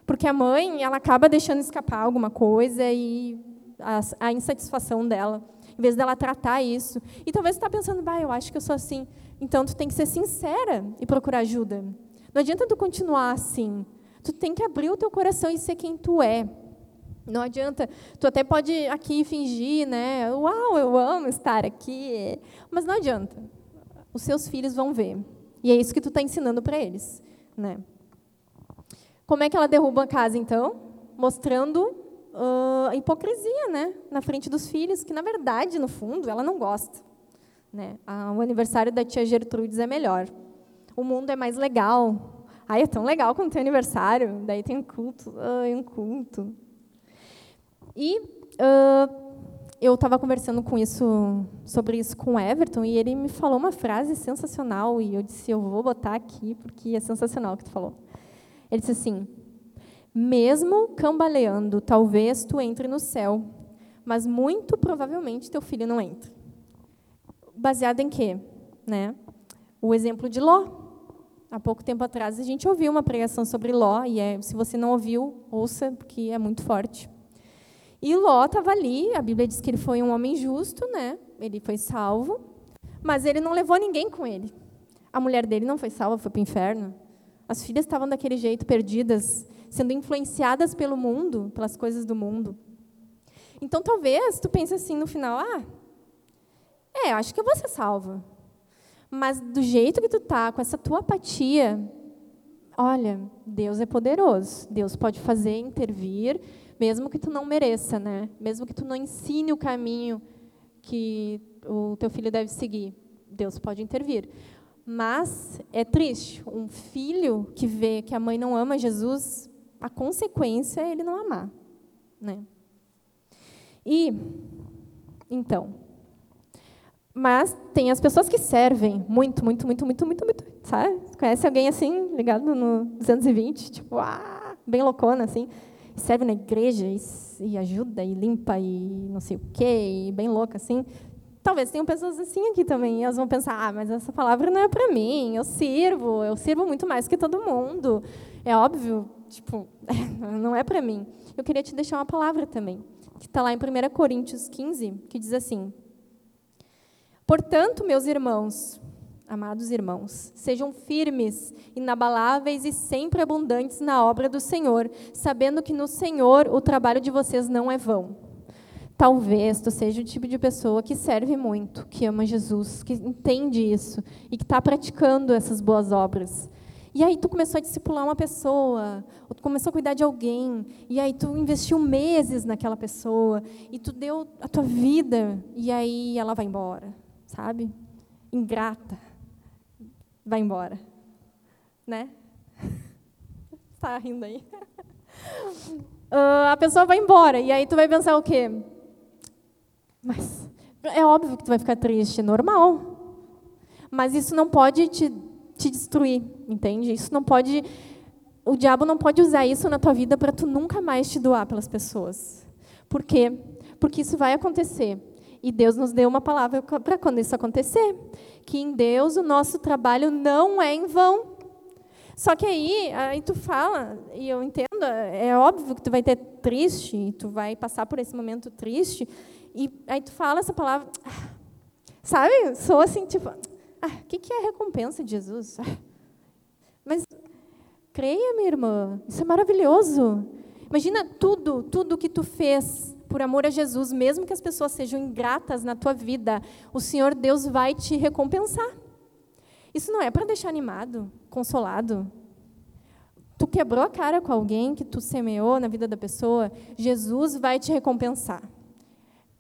Porque a mãe ela acaba deixando escapar alguma coisa e a, a insatisfação dela, em vez dela tratar isso. E talvez você está pensando, bah, eu acho que eu sou assim. Então, tu tem que ser sincera e procurar ajuda. Não adianta tu continuar assim. Tu tem que abrir o teu coração e ser quem tu é. Não adianta, tu até pode aqui fingir, né? Uau, eu amo estar aqui. Mas não adianta. Os seus filhos vão ver. E é isso que tu está ensinando para eles, né? Como é que ela derruba a casa, então? Mostrando uh, a hipocrisia, né? Na frente dos filhos, que na verdade, no fundo, ela não gosta. Né? Ah, o aniversário da tia Gertrudes é melhor. O mundo é mais legal, Ai, é tão legal quando tem aniversário, daí tem um culto, ai, um culto. E uh, eu estava conversando com isso, sobre isso com o Everton, e ele me falou uma frase sensacional, e eu disse, eu vou botar aqui, porque é sensacional o que tu falou. Ele disse assim, mesmo cambaleando, talvez tu entre no céu, mas muito provavelmente teu filho não entre. baseado em quê? Né? O exemplo de Ló. Há pouco tempo atrás a gente ouviu uma pregação sobre Ló, e é, se você não ouviu, ouça, porque é muito forte. E Ló estava ali, a Bíblia diz que ele foi um homem justo, né? ele foi salvo, mas ele não levou ninguém com ele. A mulher dele não foi salva, foi para o inferno. As filhas estavam daquele jeito, perdidas, sendo influenciadas pelo mundo, pelas coisas do mundo. Então, talvez tu pense assim no final, ah, é, acho que eu vou ser salva. Mas do jeito que tu tá, com essa tua apatia, olha, Deus é poderoso. Deus pode fazer, intervir, mesmo que tu não mereça, né? Mesmo que tu não ensine o caminho que o teu filho deve seguir. Deus pode intervir. Mas é triste, um filho que vê que a mãe não ama Jesus, a consequência é ele não amar, né? E então, mas tem as pessoas que servem muito, muito, muito, muito, muito, muito, sabe? Conhece alguém assim, ligado no 220, tipo, ah, bem loucona assim, serve na igreja e, e ajuda e limpa e não sei o quê, e bem louca assim. Talvez tenham pessoas assim aqui também, e elas vão pensar: ah, mas essa palavra não é para mim, eu sirvo, eu sirvo muito mais que todo mundo. É óbvio, tipo, (laughs) não é para mim. Eu queria te deixar uma palavra também, que está lá em 1 Coríntios 15, que diz assim: Portanto, meus irmãos, amados irmãos, sejam firmes, inabaláveis e sempre abundantes na obra do Senhor, sabendo que no Senhor o trabalho de vocês não é vão. Talvez tu seja o tipo de pessoa que serve muito, que ama Jesus, que entende isso e que está praticando essas boas obras. E aí tu começou a discipular uma pessoa, ou tu começou a cuidar de alguém, e aí tu investiu meses naquela pessoa, e tu deu a tua vida, e aí ela vai embora, sabe? Ingrata. Vai embora. Né? Está (laughs) rindo aí. Uh, (laughs) a pessoa vai embora, e aí tu vai pensar o quê? Mas é óbvio que tu vai ficar triste, normal. Mas isso não pode te, te destruir, entende? Isso não pode. O diabo não pode usar isso na tua vida para tu nunca mais te doar pelas pessoas. Por quê? Porque isso vai acontecer. E Deus nos deu uma palavra para quando isso acontecer, que em Deus o nosso trabalho não é em vão. Só que aí, aí tu fala, e eu entendo, é óbvio que tu vai ter triste, tu vai passar por esse momento triste, e aí tu fala essa palavra, sabe? Sou assim, tipo, ah, o que, que é a recompensa de Jesus? (laughs) Mas creia, minha irmã, isso é maravilhoso. Imagina tudo, tudo que tu fez por amor a Jesus, mesmo que as pessoas sejam ingratas na tua vida, o Senhor Deus vai te recompensar. Isso não é para deixar animado, consolado. Tu quebrou a cara com alguém que tu semeou na vida da pessoa, Jesus vai te recompensar.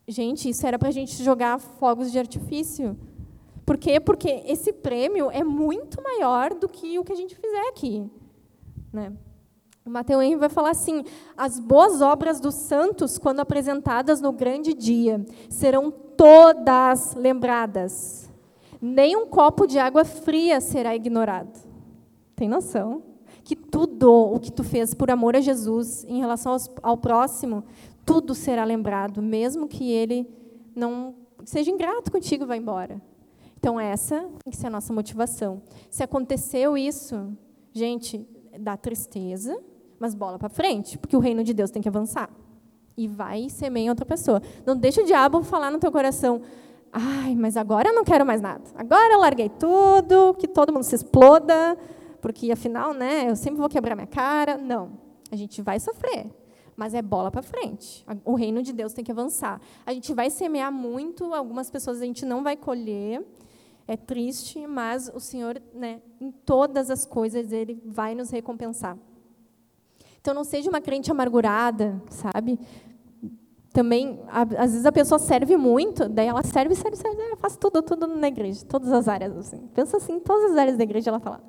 Gente, isso era para a gente jogar fogos de artifício. Por quê? Porque esse prêmio é muito maior do que o que a gente fizer aqui. Né? O Mateus Henry vai falar assim: as boas obras dos santos, quando apresentadas no grande dia, serão todas lembradas. Nem um copo de água fria será ignorado. Tem noção? Que tudo o que tu fez por amor a Jesus, em relação ao próximo, tudo será lembrado, mesmo que ele não seja ingrato contigo, vá embora. Então essa tem que ser a nossa motivação. Se aconteceu isso, gente, dá tristeza, mas bola para frente, porque o reino de Deus tem que avançar. E vai e semeia em outra pessoa. Não deixa o diabo falar no teu coração, ai, mas agora eu não quero mais nada. Agora eu larguei tudo, que todo mundo se exploda, porque afinal, né, eu sempre vou quebrar minha cara. Não, a gente vai sofrer mas é bola para frente. O reino de Deus tem que avançar. A gente vai semear muito, algumas pessoas a gente não vai colher. É triste, mas o Senhor, né, em todas as coisas, Ele vai nos recompensar. Então, não seja uma crente amargurada, sabe? Também, às vezes a pessoa serve muito, daí ela serve, serve, serve, faz tudo, tudo na igreja, todas as áreas. Assim. Pensa assim, em todas as áreas da igreja ela fala.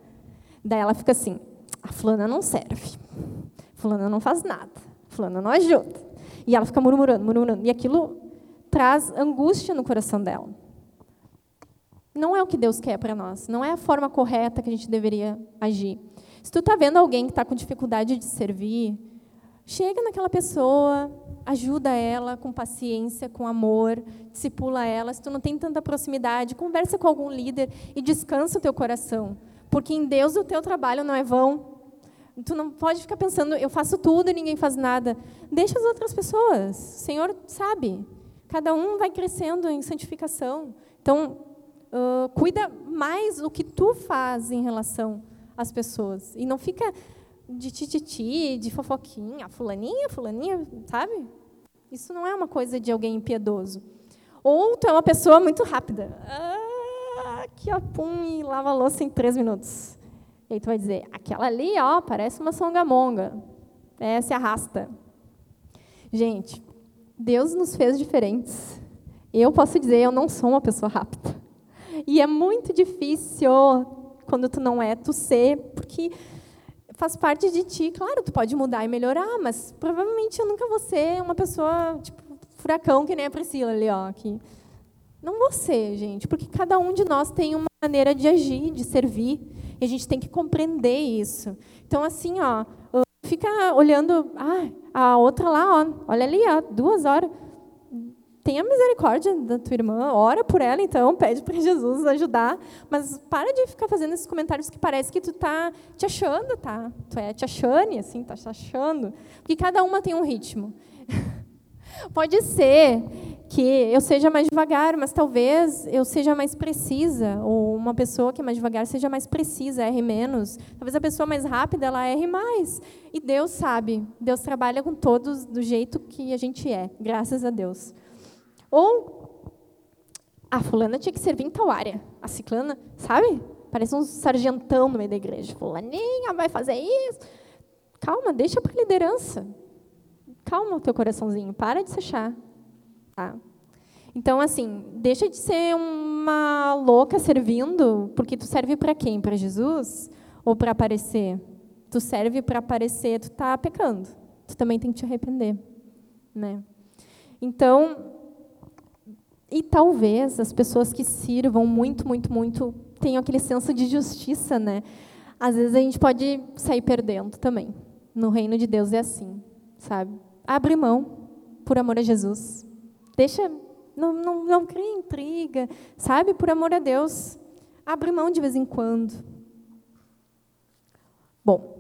Daí ela fica assim, a fulana não serve, fulana não faz nada fulana não ajuda. E ela fica murmurando, murmurando. E aquilo traz angústia no coração dela. Não é o que Deus quer para nós. Não é a forma correta que a gente deveria agir. Se tu está vendo alguém que está com dificuldade de servir, chega naquela pessoa, ajuda ela com paciência, com amor, discipula ela. Se tu não tem tanta proximidade, conversa com algum líder e descansa o teu coração. Porque em Deus o teu trabalho não é vão. Tu não pode ficar pensando, eu faço tudo e ninguém faz nada. Deixa as outras pessoas. O Senhor sabe. Cada um vai crescendo em santificação. Então, uh, cuida mais o que tu faz em relação às pessoas. E não fica de tititi, de fofoquinha, fulaninha, fulaninha, sabe? Isso não é uma coisa de alguém impiedoso. Ou tu é uma pessoa muito rápida. Ah, ó, pum, e lava a louça em três minutos. E aí tu vai dizer, aquela ali, ó, parece uma songamonga. É, se arrasta. Gente, Deus nos fez diferentes. Eu posso dizer, eu não sou uma pessoa rápida. E é muito difícil quando tu não é, tu ser, porque faz parte de ti. Claro, tu pode mudar e melhorar, mas provavelmente eu nunca vou ser uma pessoa tipo furacão que nem a Priscila ali, ó, que não vou ser, gente, porque cada um de nós tem uma maneira de agir, de servir, e a gente tem que compreender isso. Então assim, ó, fica olhando, ah, a outra lá, ó, olha ali, ó, duas horas tenha misericórdia da tua irmã, ora por ela, então, pede para Jesus ajudar, mas para de ficar fazendo esses comentários que parece que tu tá te achando, tá? Tu é te achando, assim, tá te achando, porque cada uma tem um ritmo. (laughs) Pode ser que eu seja mais devagar, mas talvez eu seja mais precisa, ou uma pessoa que é mais devagar seja mais precisa, erre menos. Talvez a pessoa mais rápida, ela erre mais. E Deus sabe, Deus trabalha com todos do jeito que a gente é, graças a Deus. Ou a fulana tinha que servir em tal área. A ciclana, sabe? Parece um sargentão no meio da igreja. Fulaninha vai fazer isso. Calma, deixa para liderança. Calma o teu coraçãozinho, para de se achar. Tá? Então, assim, deixa de ser uma louca servindo, porque tu serve para quem? Para Jesus? Ou para aparecer? Tu serve para aparecer, tu está pecando. Tu também tem que te arrepender. Né? Então, e talvez as pessoas que sirvam muito, muito, muito tenham aquele senso de justiça, né? Às vezes a gente pode sair perdendo também. No reino de Deus é assim, sabe? Abre mão por amor a Jesus. Deixa, não, não, não cria intriga, sabe? Por amor a Deus. Abre mão de vez em quando. Bom,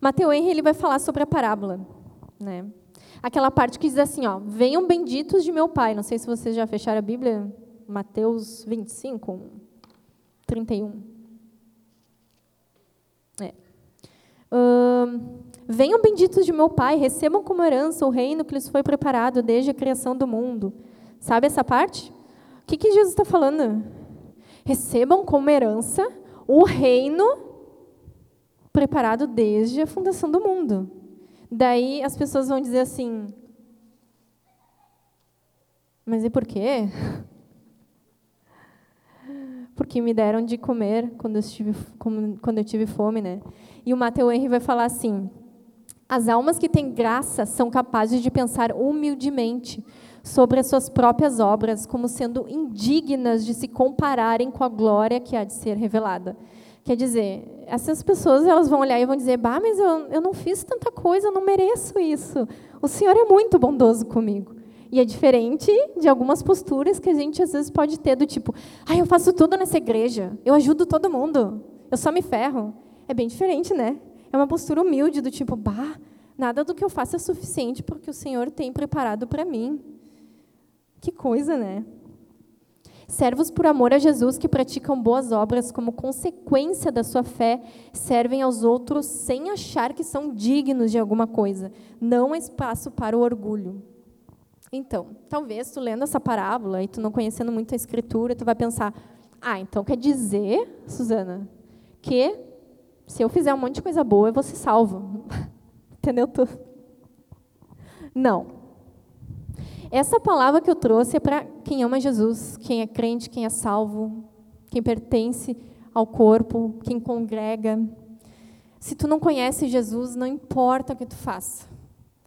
Mateus Henry ele vai falar sobre a parábola, né? Aquela parte que diz assim, ó, venham benditos de meu Pai. Não sei se vocês já fecharam a Bíblia, Mateus 25, 31. É. Uh, venham benditos de meu Pai, recebam como herança o reino que lhes foi preparado desde a criação do mundo. Sabe essa parte? O que, que Jesus está falando? Recebam como herança o reino preparado desde a fundação do mundo. Daí as pessoas vão dizer assim: Mas e por quê? (laughs) Porque me deram de comer quando eu, quando eu tive fome, né? E o Matthew Henry vai falar assim: As almas que têm graça são capazes de pensar humildemente sobre as suas próprias obras, como sendo indignas de se compararem com a glória que há de ser revelada. Quer dizer, essas pessoas elas vão olhar e vão dizer: Bah, mas eu, eu não fiz tanta coisa, eu não mereço isso. O Senhor é muito bondoso comigo. E é diferente de algumas posturas que a gente às vezes pode ter, do tipo: Ah, eu faço tudo nessa igreja, eu ajudo todo mundo, eu só me ferro. É bem diferente, né? É uma postura humilde, do tipo: Bah, nada do que eu faço é suficiente porque o Senhor tem preparado para mim. Que coisa, né? Servos por amor a Jesus que praticam boas obras como consequência da sua fé, servem aos outros sem achar que são dignos de alguma coisa. Não há espaço para o orgulho. Então, talvez tu lendo essa parábola e tu não conhecendo muito a escritura, tu vai pensar: "Ah, então quer dizer, Susana, que se eu fizer um monte de coisa boa, eu vou ser salvo". (laughs) Entendeu tu? Não. Essa palavra que eu trouxe é para quem ama Jesus, quem é crente, quem é salvo, quem pertence ao corpo, quem congrega. Se tu não conhece Jesus, não importa o que tu faça.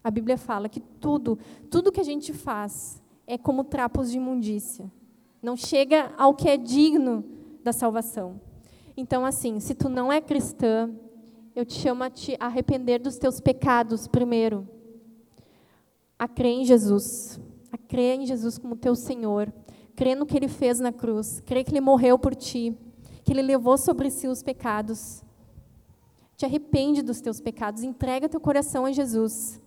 A Bíblia fala que tudo, tudo que a gente faz é como trapos de imundícia. Não chega ao que é digno da salvação. Então, assim, se tu não é cristã, eu te chamo a te arrepender dos teus pecados primeiro a crer em Jesus, a crer em Jesus como teu Senhor, crer no que Ele fez na cruz, crer que Ele morreu por ti, que Ele levou sobre si os pecados. Te arrepende dos teus pecados, entrega teu coração a Jesus.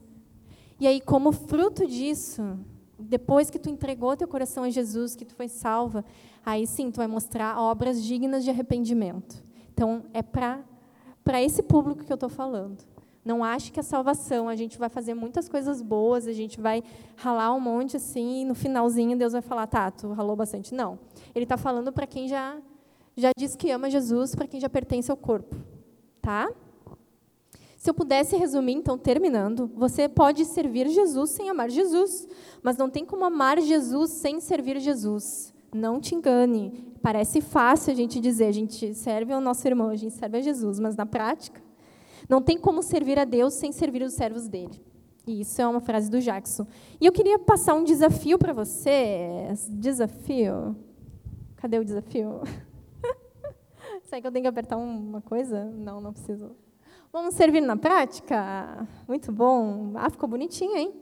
E aí, como fruto disso, depois que tu entregou teu coração a Jesus, que tu foi salva, aí sim tu vai mostrar obras dignas de arrependimento. Então, é para esse público que eu estou falando. Não ache que a salvação, a gente vai fazer muitas coisas boas, a gente vai ralar um monte assim, e no finalzinho Deus vai falar, tá, tu ralou bastante. Não. Ele está falando para quem já, já diz que ama Jesus, para quem já pertence ao corpo. Tá? Se eu pudesse resumir, então, terminando, você pode servir Jesus sem amar Jesus, mas não tem como amar Jesus sem servir Jesus. Não te engane. Parece fácil a gente dizer, a gente serve ao nosso irmão, a gente serve a Jesus, mas na prática, não tem como servir a Deus sem servir os servos dele. E isso é uma frase do Jackson. E eu queria passar um desafio para você. Desafio? Cadê o desafio? (laughs) Será que eu tenho que apertar uma coisa? Não, não preciso. Vamos servir na prática? Muito bom. Ah, ficou bonitinho, hein?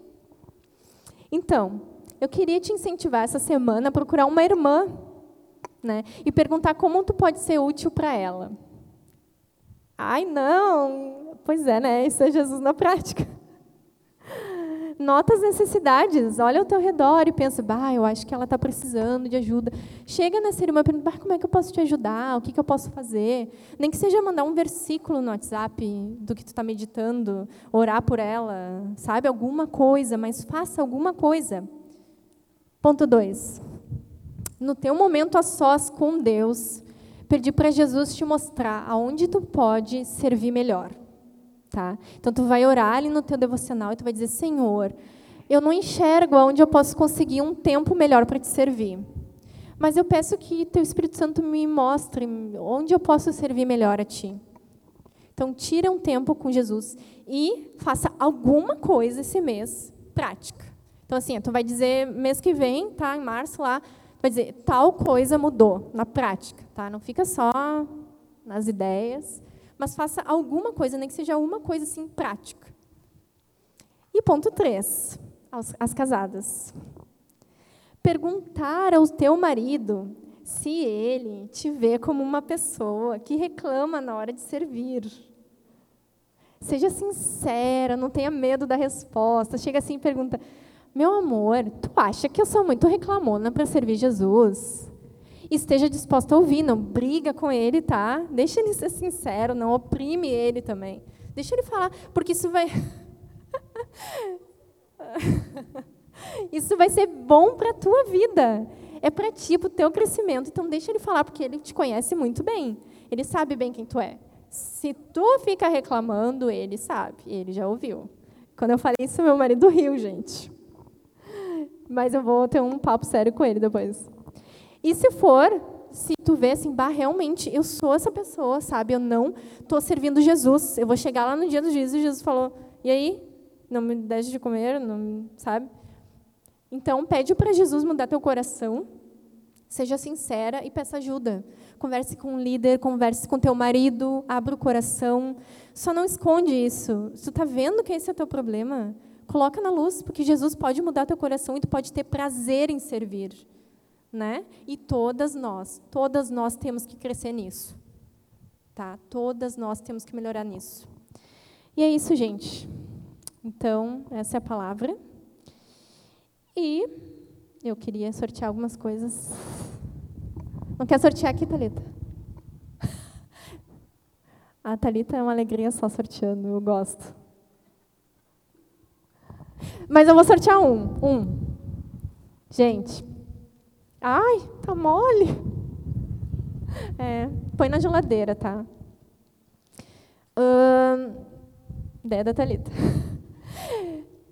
Então, eu queria te incentivar essa semana a procurar uma irmã, né? E perguntar como tu pode ser útil para ela. Ai, não. Pois é, né? Isso é Jesus na prática. Nota as necessidades, olha ao teu redor e pensa, bah, eu acho que ela está precisando de ajuda. Chega nessa irmã e pergunta, como é que eu posso te ajudar? O que, que eu posso fazer? Nem que seja mandar um versículo no WhatsApp do que tu está meditando, orar por ela, sabe? Alguma coisa, mas faça alguma coisa. Ponto 2. No teu momento a sós com Deus, pedir para Jesus te mostrar aonde tu pode servir melhor. Tá? Então tu vai orar ali no teu devocional e tu vai dizer: Senhor, eu não enxergo onde eu posso conseguir um tempo melhor para te servir. Mas eu peço que teu Espírito Santo me mostre onde eu posso servir melhor a ti. Então tira um tempo com Jesus e faça alguma coisa esse mês prática. Então assim, tu vai dizer mês que vem, tá, em março lá, vai dizer tal coisa mudou na prática, tá? Não fica só nas ideias mas faça alguma coisa, nem que seja uma coisa assim prática. E ponto 3, as casadas. Perguntar ao teu marido se ele te vê como uma pessoa que reclama na hora de servir. Seja sincera, não tenha medo da resposta. Chega assim e pergunta: Meu amor, tu acha que eu sou muito reclamona para servir Jesus? Esteja disposto a ouvir, não briga com ele, tá? Deixa ele ser sincero, não oprime ele também. Deixa ele falar, porque isso vai (laughs) Isso vai ser bom para a tua vida. É para ti, para o teu crescimento. Então deixa ele falar, porque ele te conhece muito bem. Ele sabe bem quem tu é. Se tu fica reclamando, ele sabe, ele já ouviu. Quando eu falei isso, meu marido riu, gente. Mas eu vou ter um papo sério com ele depois. E se for, se tu vê assim, bah, realmente, eu sou essa pessoa, sabe? Eu não estou servindo Jesus. Eu vou chegar lá no dia do juízo e Jesus falou, e aí? Não me deixe de comer, não, sabe? Então, pede para Jesus mudar teu coração, seja sincera e peça ajuda. Converse com um líder, converse com teu marido, abra o coração. Só não esconde isso. Se tu está vendo que esse é teu problema, coloca na luz, porque Jesus pode mudar teu coração e tu pode ter prazer em servir né? E todas nós, todas nós temos que crescer nisso. Tá? Todas nós temos que melhorar nisso. E é isso, gente. Então, essa é a palavra. E eu queria sortear algumas coisas. Não quer sortear aqui, Thalita? (laughs) A Thalita é uma alegria só sorteando, eu gosto. Mas eu vou sortear um. Um. Gente, Ai, tá mole. É, põe na geladeira, tá? Hum, ideia da Thalita.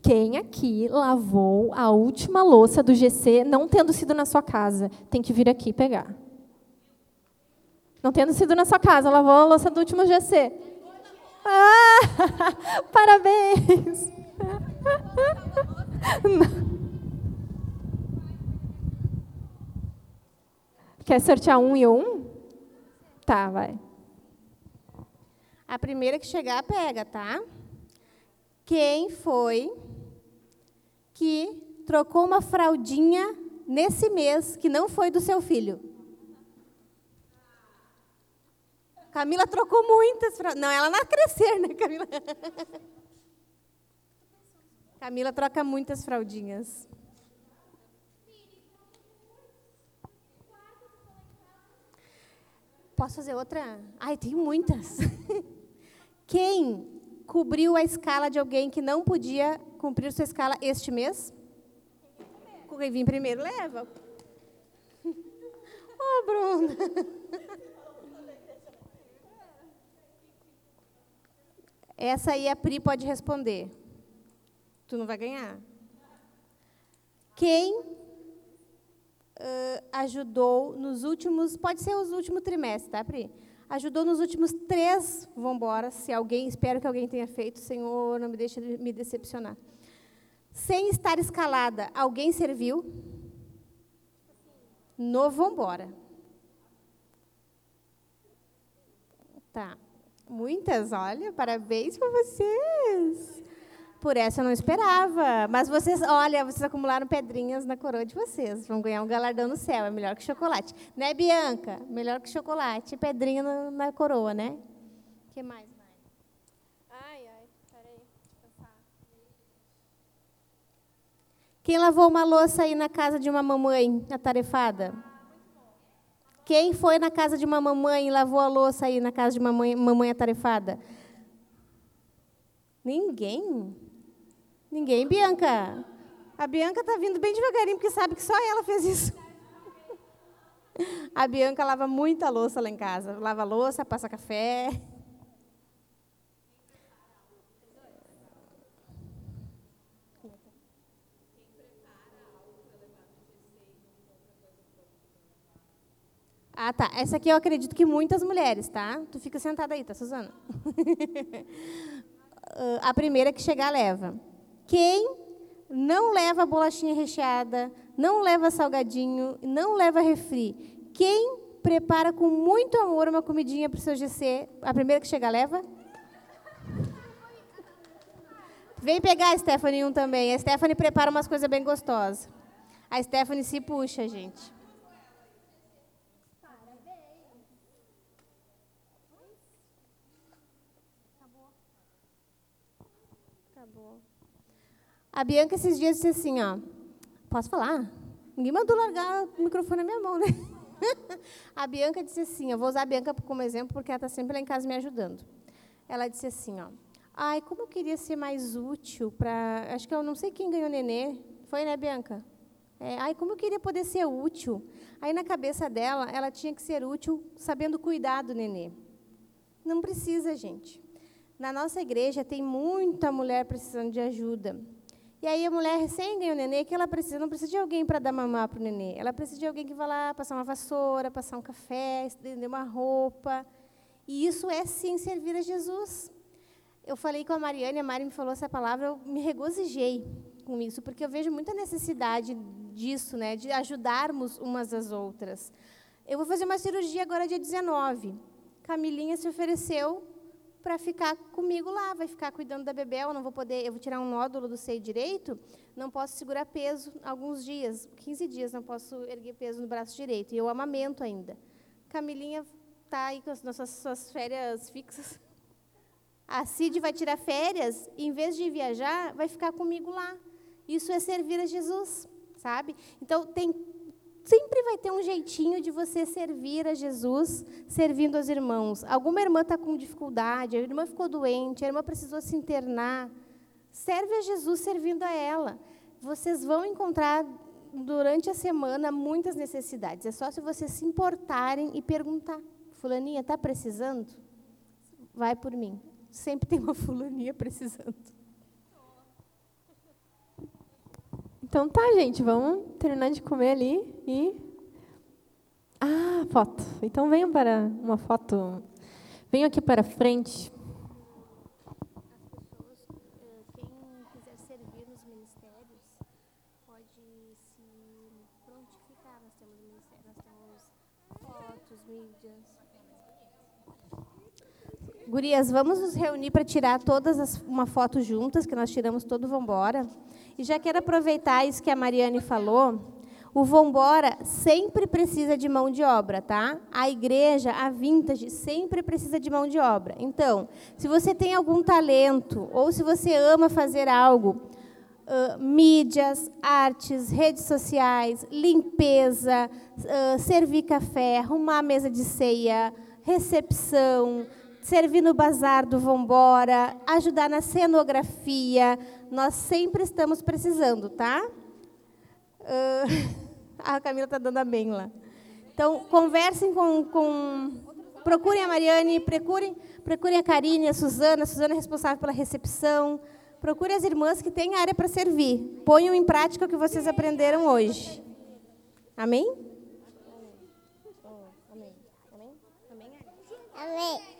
Quem aqui lavou a última louça do GC não tendo sido na sua casa? Tem que vir aqui pegar. Não tendo sido na sua casa, lavou a louça do último GC. Ah, (laughs) parabéns! (laughs) Quer sortear um e um? Tá, vai. A primeira que chegar, pega, tá? Quem foi que trocou uma fraldinha nesse mês que não foi do seu filho? Camila trocou muitas fraldinhas. Não, ela não crescer, né, Camila? (laughs) Camila troca muitas fraldinhas. Posso fazer outra? Ai, tem muitas. (laughs) Quem cobriu a escala de alguém que não podia cumprir sua escala este mês? Quem vir primeiro leva. (laughs) Ô, oh, Bruna. (laughs) Essa aí a Pri pode responder. Tu não vai ganhar. Quem uh, ajudou nos últimos, pode ser os últimos trimestres, tá, Pri? Ajudou nos últimos três, vamos embora, se alguém, espero que alguém tenha feito, Senhor, não me deixe me decepcionar. Sem estar escalada, alguém serviu? No vambora. Tá. Muitas, olha, parabéns para vocês. Por essa eu não esperava. Mas vocês, olha, vocês acumularam pedrinhas na coroa de vocês. Vão ganhar um galardão no céu. É melhor que chocolate. Né, Bianca? Melhor que chocolate. Pedrinha na, na coroa, né? O que mais, Ai, ai, peraí. Quem lavou uma louça aí na casa de uma mamãe atarefada? Quem foi na casa de uma mamãe e lavou a louça aí na casa de uma mamãe, mamãe atarefada? Ninguém. Ninguém, Bianca. A Bianca está vindo bem devagarinho, porque sabe que só ela fez isso. A Bianca lava muita louça lá em casa. Lava louça, passa café. Ah, tá. Essa aqui eu acredito que muitas mulheres, tá? Tu fica sentada aí, tá, Suzana? (laughs) a primeira que chegar leva. Quem não leva bolachinha recheada, não leva salgadinho, não leva refri. Quem prepara com muito amor uma comidinha para o seu GC, a primeira que chegar leva? Vem pegar a Stephanie um também. A Stephanie prepara umas coisas bem gostosas. A Stephanie se puxa, gente. A Bianca esses dias disse assim, ó, posso falar? Ninguém mandou largar o microfone na minha mão, né? (laughs) a Bianca disse assim, eu vou usar a Bianca como exemplo porque ela está sempre lá em casa me ajudando. Ela disse assim, ó, ai, como eu queria ser mais útil para, acho que eu não sei quem ganhou nenê, foi, né, Bianca? É, ai, como eu queria poder ser útil. Aí na cabeça dela, ela tinha que ser útil sabendo cuidar do nenê. Não precisa, gente. Na nossa igreja tem muita mulher precisando de ajuda. E aí a mulher recém ganha o nenê, que ela precisa, não precisa de alguém para dar mamar para o nenê. Ela precisa de alguém que vá lá passar uma vassoura, passar um café, estender uma roupa. E isso é sim servir a Jesus. Eu falei com a Mariane, a Mari me falou essa palavra, eu me regozijei com isso, porque eu vejo muita necessidade disso, né, de ajudarmos umas às outras. Eu vou fazer uma cirurgia agora dia 19. Camilinha se ofereceu para ficar comigo lá, vai ficar cuidando da bebê, eu não vou poder, eu vou tirar um nódulo do seio direito, não posso segurar peso alguns dias, 15 dias não posso erguer peso no braço direito, e eu amamento ainda. Camilinha está aí com as nossas suas férias fixas. A Cid vai tirar férias, e, em vez de viajar, vai ficar comigo lá. Isso é servir a Jesus, sabe? Então, tem sempre vai ter um jeitinho de você servir a Jesus servindo aos irmãos. Alguma irmã está com dificuldade, a irmã ficou doente, a irmã precisou se internar. Serve a Jesus servindo a ela. Vocês vão encontrar durante a semana muitas necessidades. É só se vocês se importarem e perguntar: Fulaninha, está precisando? Vai por mim. Sempre tem uma (laughs) fulaninha precisando. Então tá, gente, vamos terminar de comer ali e. Ah, foto. Então venham para uma foto. Venham aqui para frente. Gurias, vamos nos reunir para tirar todas as, uma foto juntas, que nós tiramos todo Vambora. E já quero aproveitar isso que a Mariane falou. O Vambora sempre precisa de mão de obra, tá? A igreja, a Vintage, sempre precisa de mão de obra. Então, se você tem algum talento ou se você ama fazer algo, uh, mídias, artes, redes sociais, limpeza, uh, servir café, arrumar a mesa de ceia, recepção, servir no bazar do Vambora, ajudar na cenografia. Nós sempre estamos precisando, tá? Uh, (laughs) a Camila está dando a bem lá. Então, conversem com, com... Procurem a Mariane, procurem, procurem a Karine, a Suzana. A Suzana é responsável pela recepção. Procure as irmãs que têm área para servir. Ponham em prática o que vocês aprenderam hoje. Amém? Amém. Amém. Amém.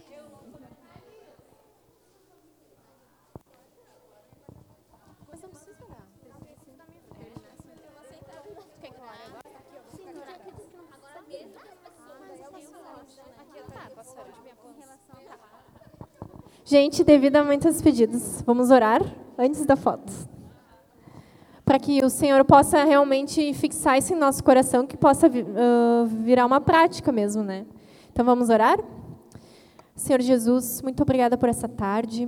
Gente, devido a muitos pedidos, vamos orar antes da foto. Para que o Senhor possa realmente fixar isso em nosso coração, que possa uh, virar uma prática mesmo, né? Então vamos orar? Senhor Jesus, muito obrigada por essa tarde.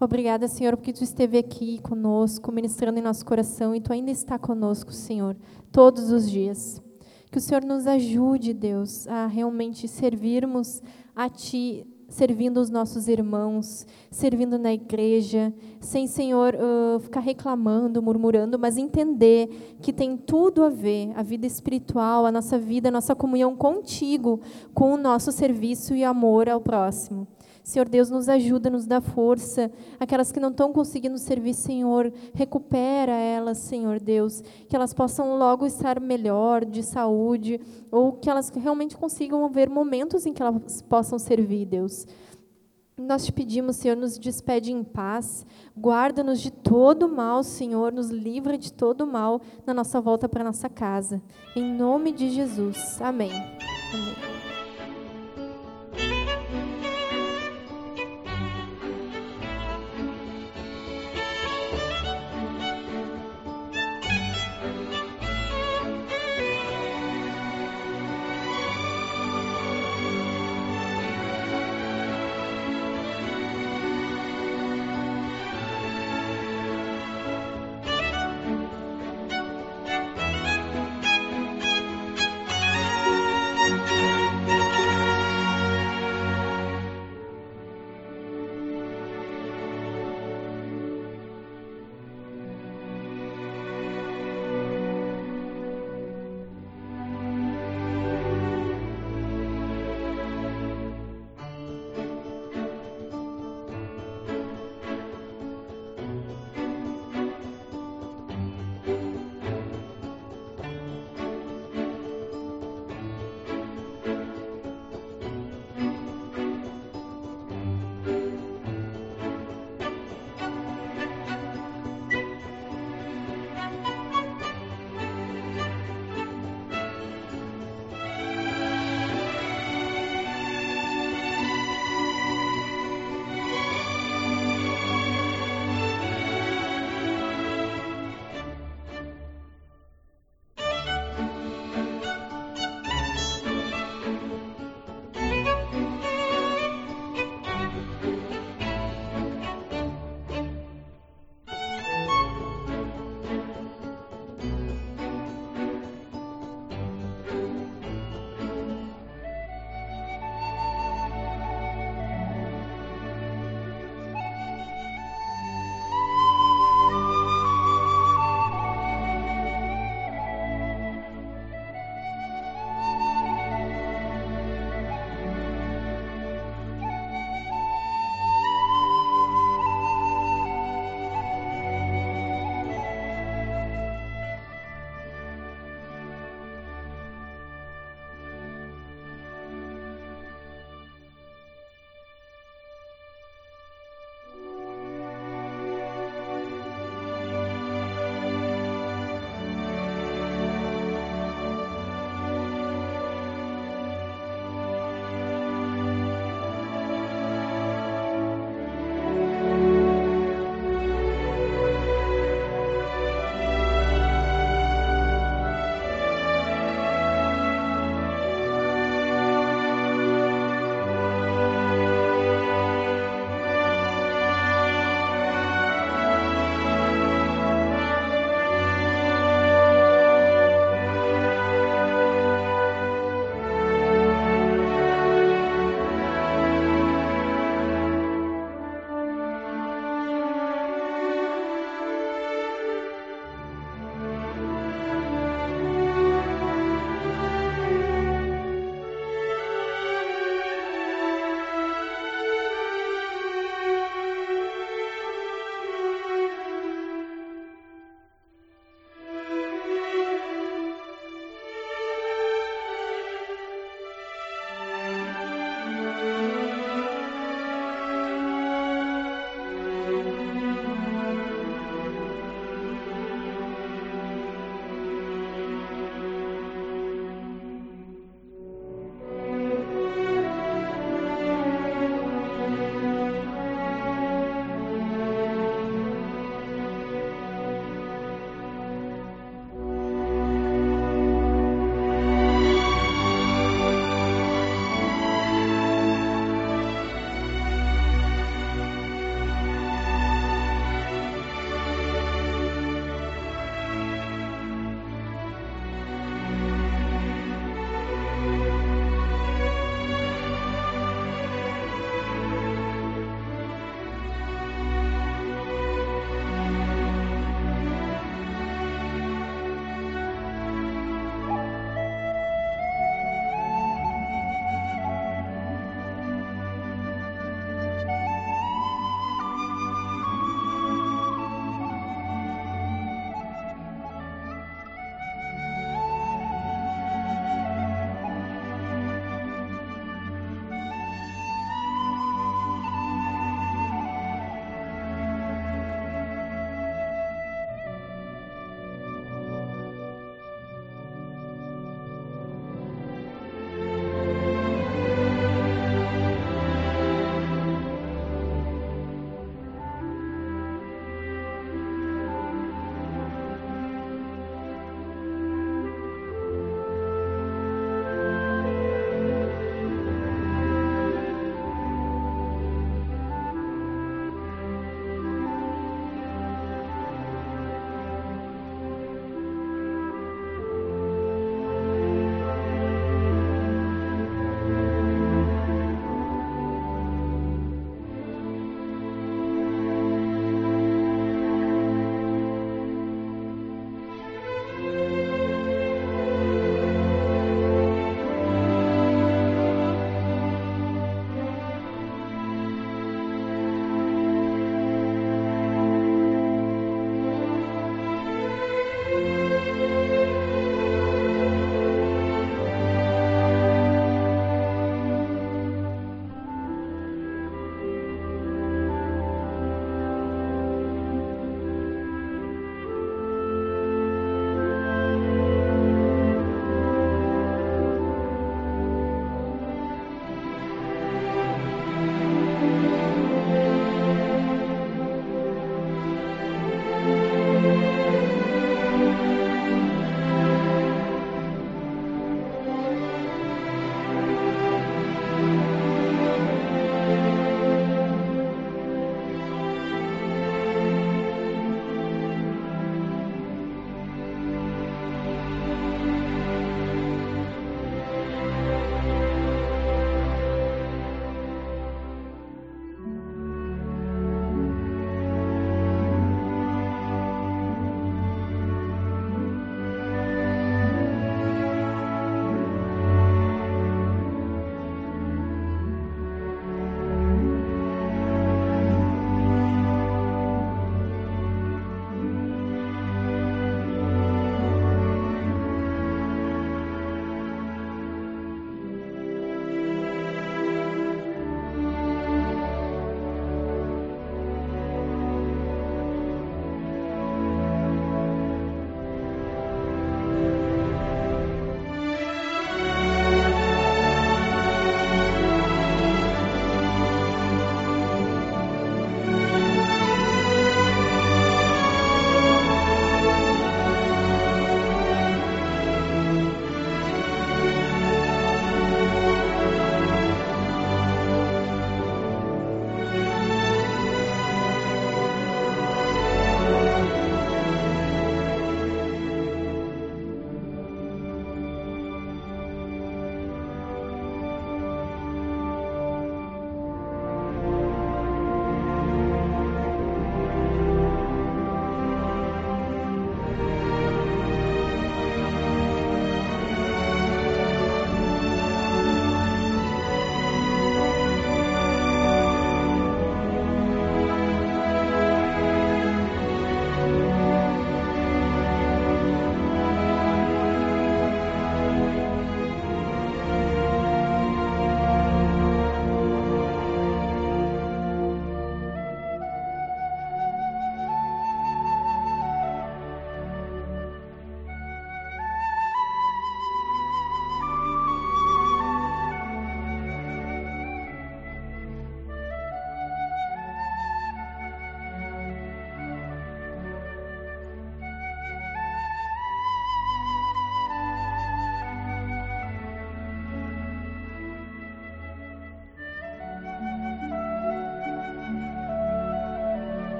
Obrigada, Senhor, porque tu esteve aqui conosco, ministrando em nosso coração, e tu ainda está conosco, Senhor, todos os dias. Que o Senhor nos ajude, Deus, a realmente servirmos a Ti servindo os nossos irmãos, servindo na igreja, sem, Senhor, uh, ficar reclamando, murmurando, mas entender que tem tudo a ver, a vida espiritual, a nossa vida, a nossa comunhão contigo, com o nosso serviço e amor ao próximo. Senhor Deus, nos ajuda, nos dá força. Aquelas que não estão conseguindo servir, Senhor, recupera elas, Senhor Deus. Que elas possam logo estar melhor, de saúde, ou que elas realmente consigam ver momentos em que elas possam servir, Deus. Nós te pedimos, Senhor, nos despede em paz, guarda-nos de todo mal, Senhor, nos livra de todo mal na nossa volta para nossa casa. Em nome de Jesus. Amém. Amém.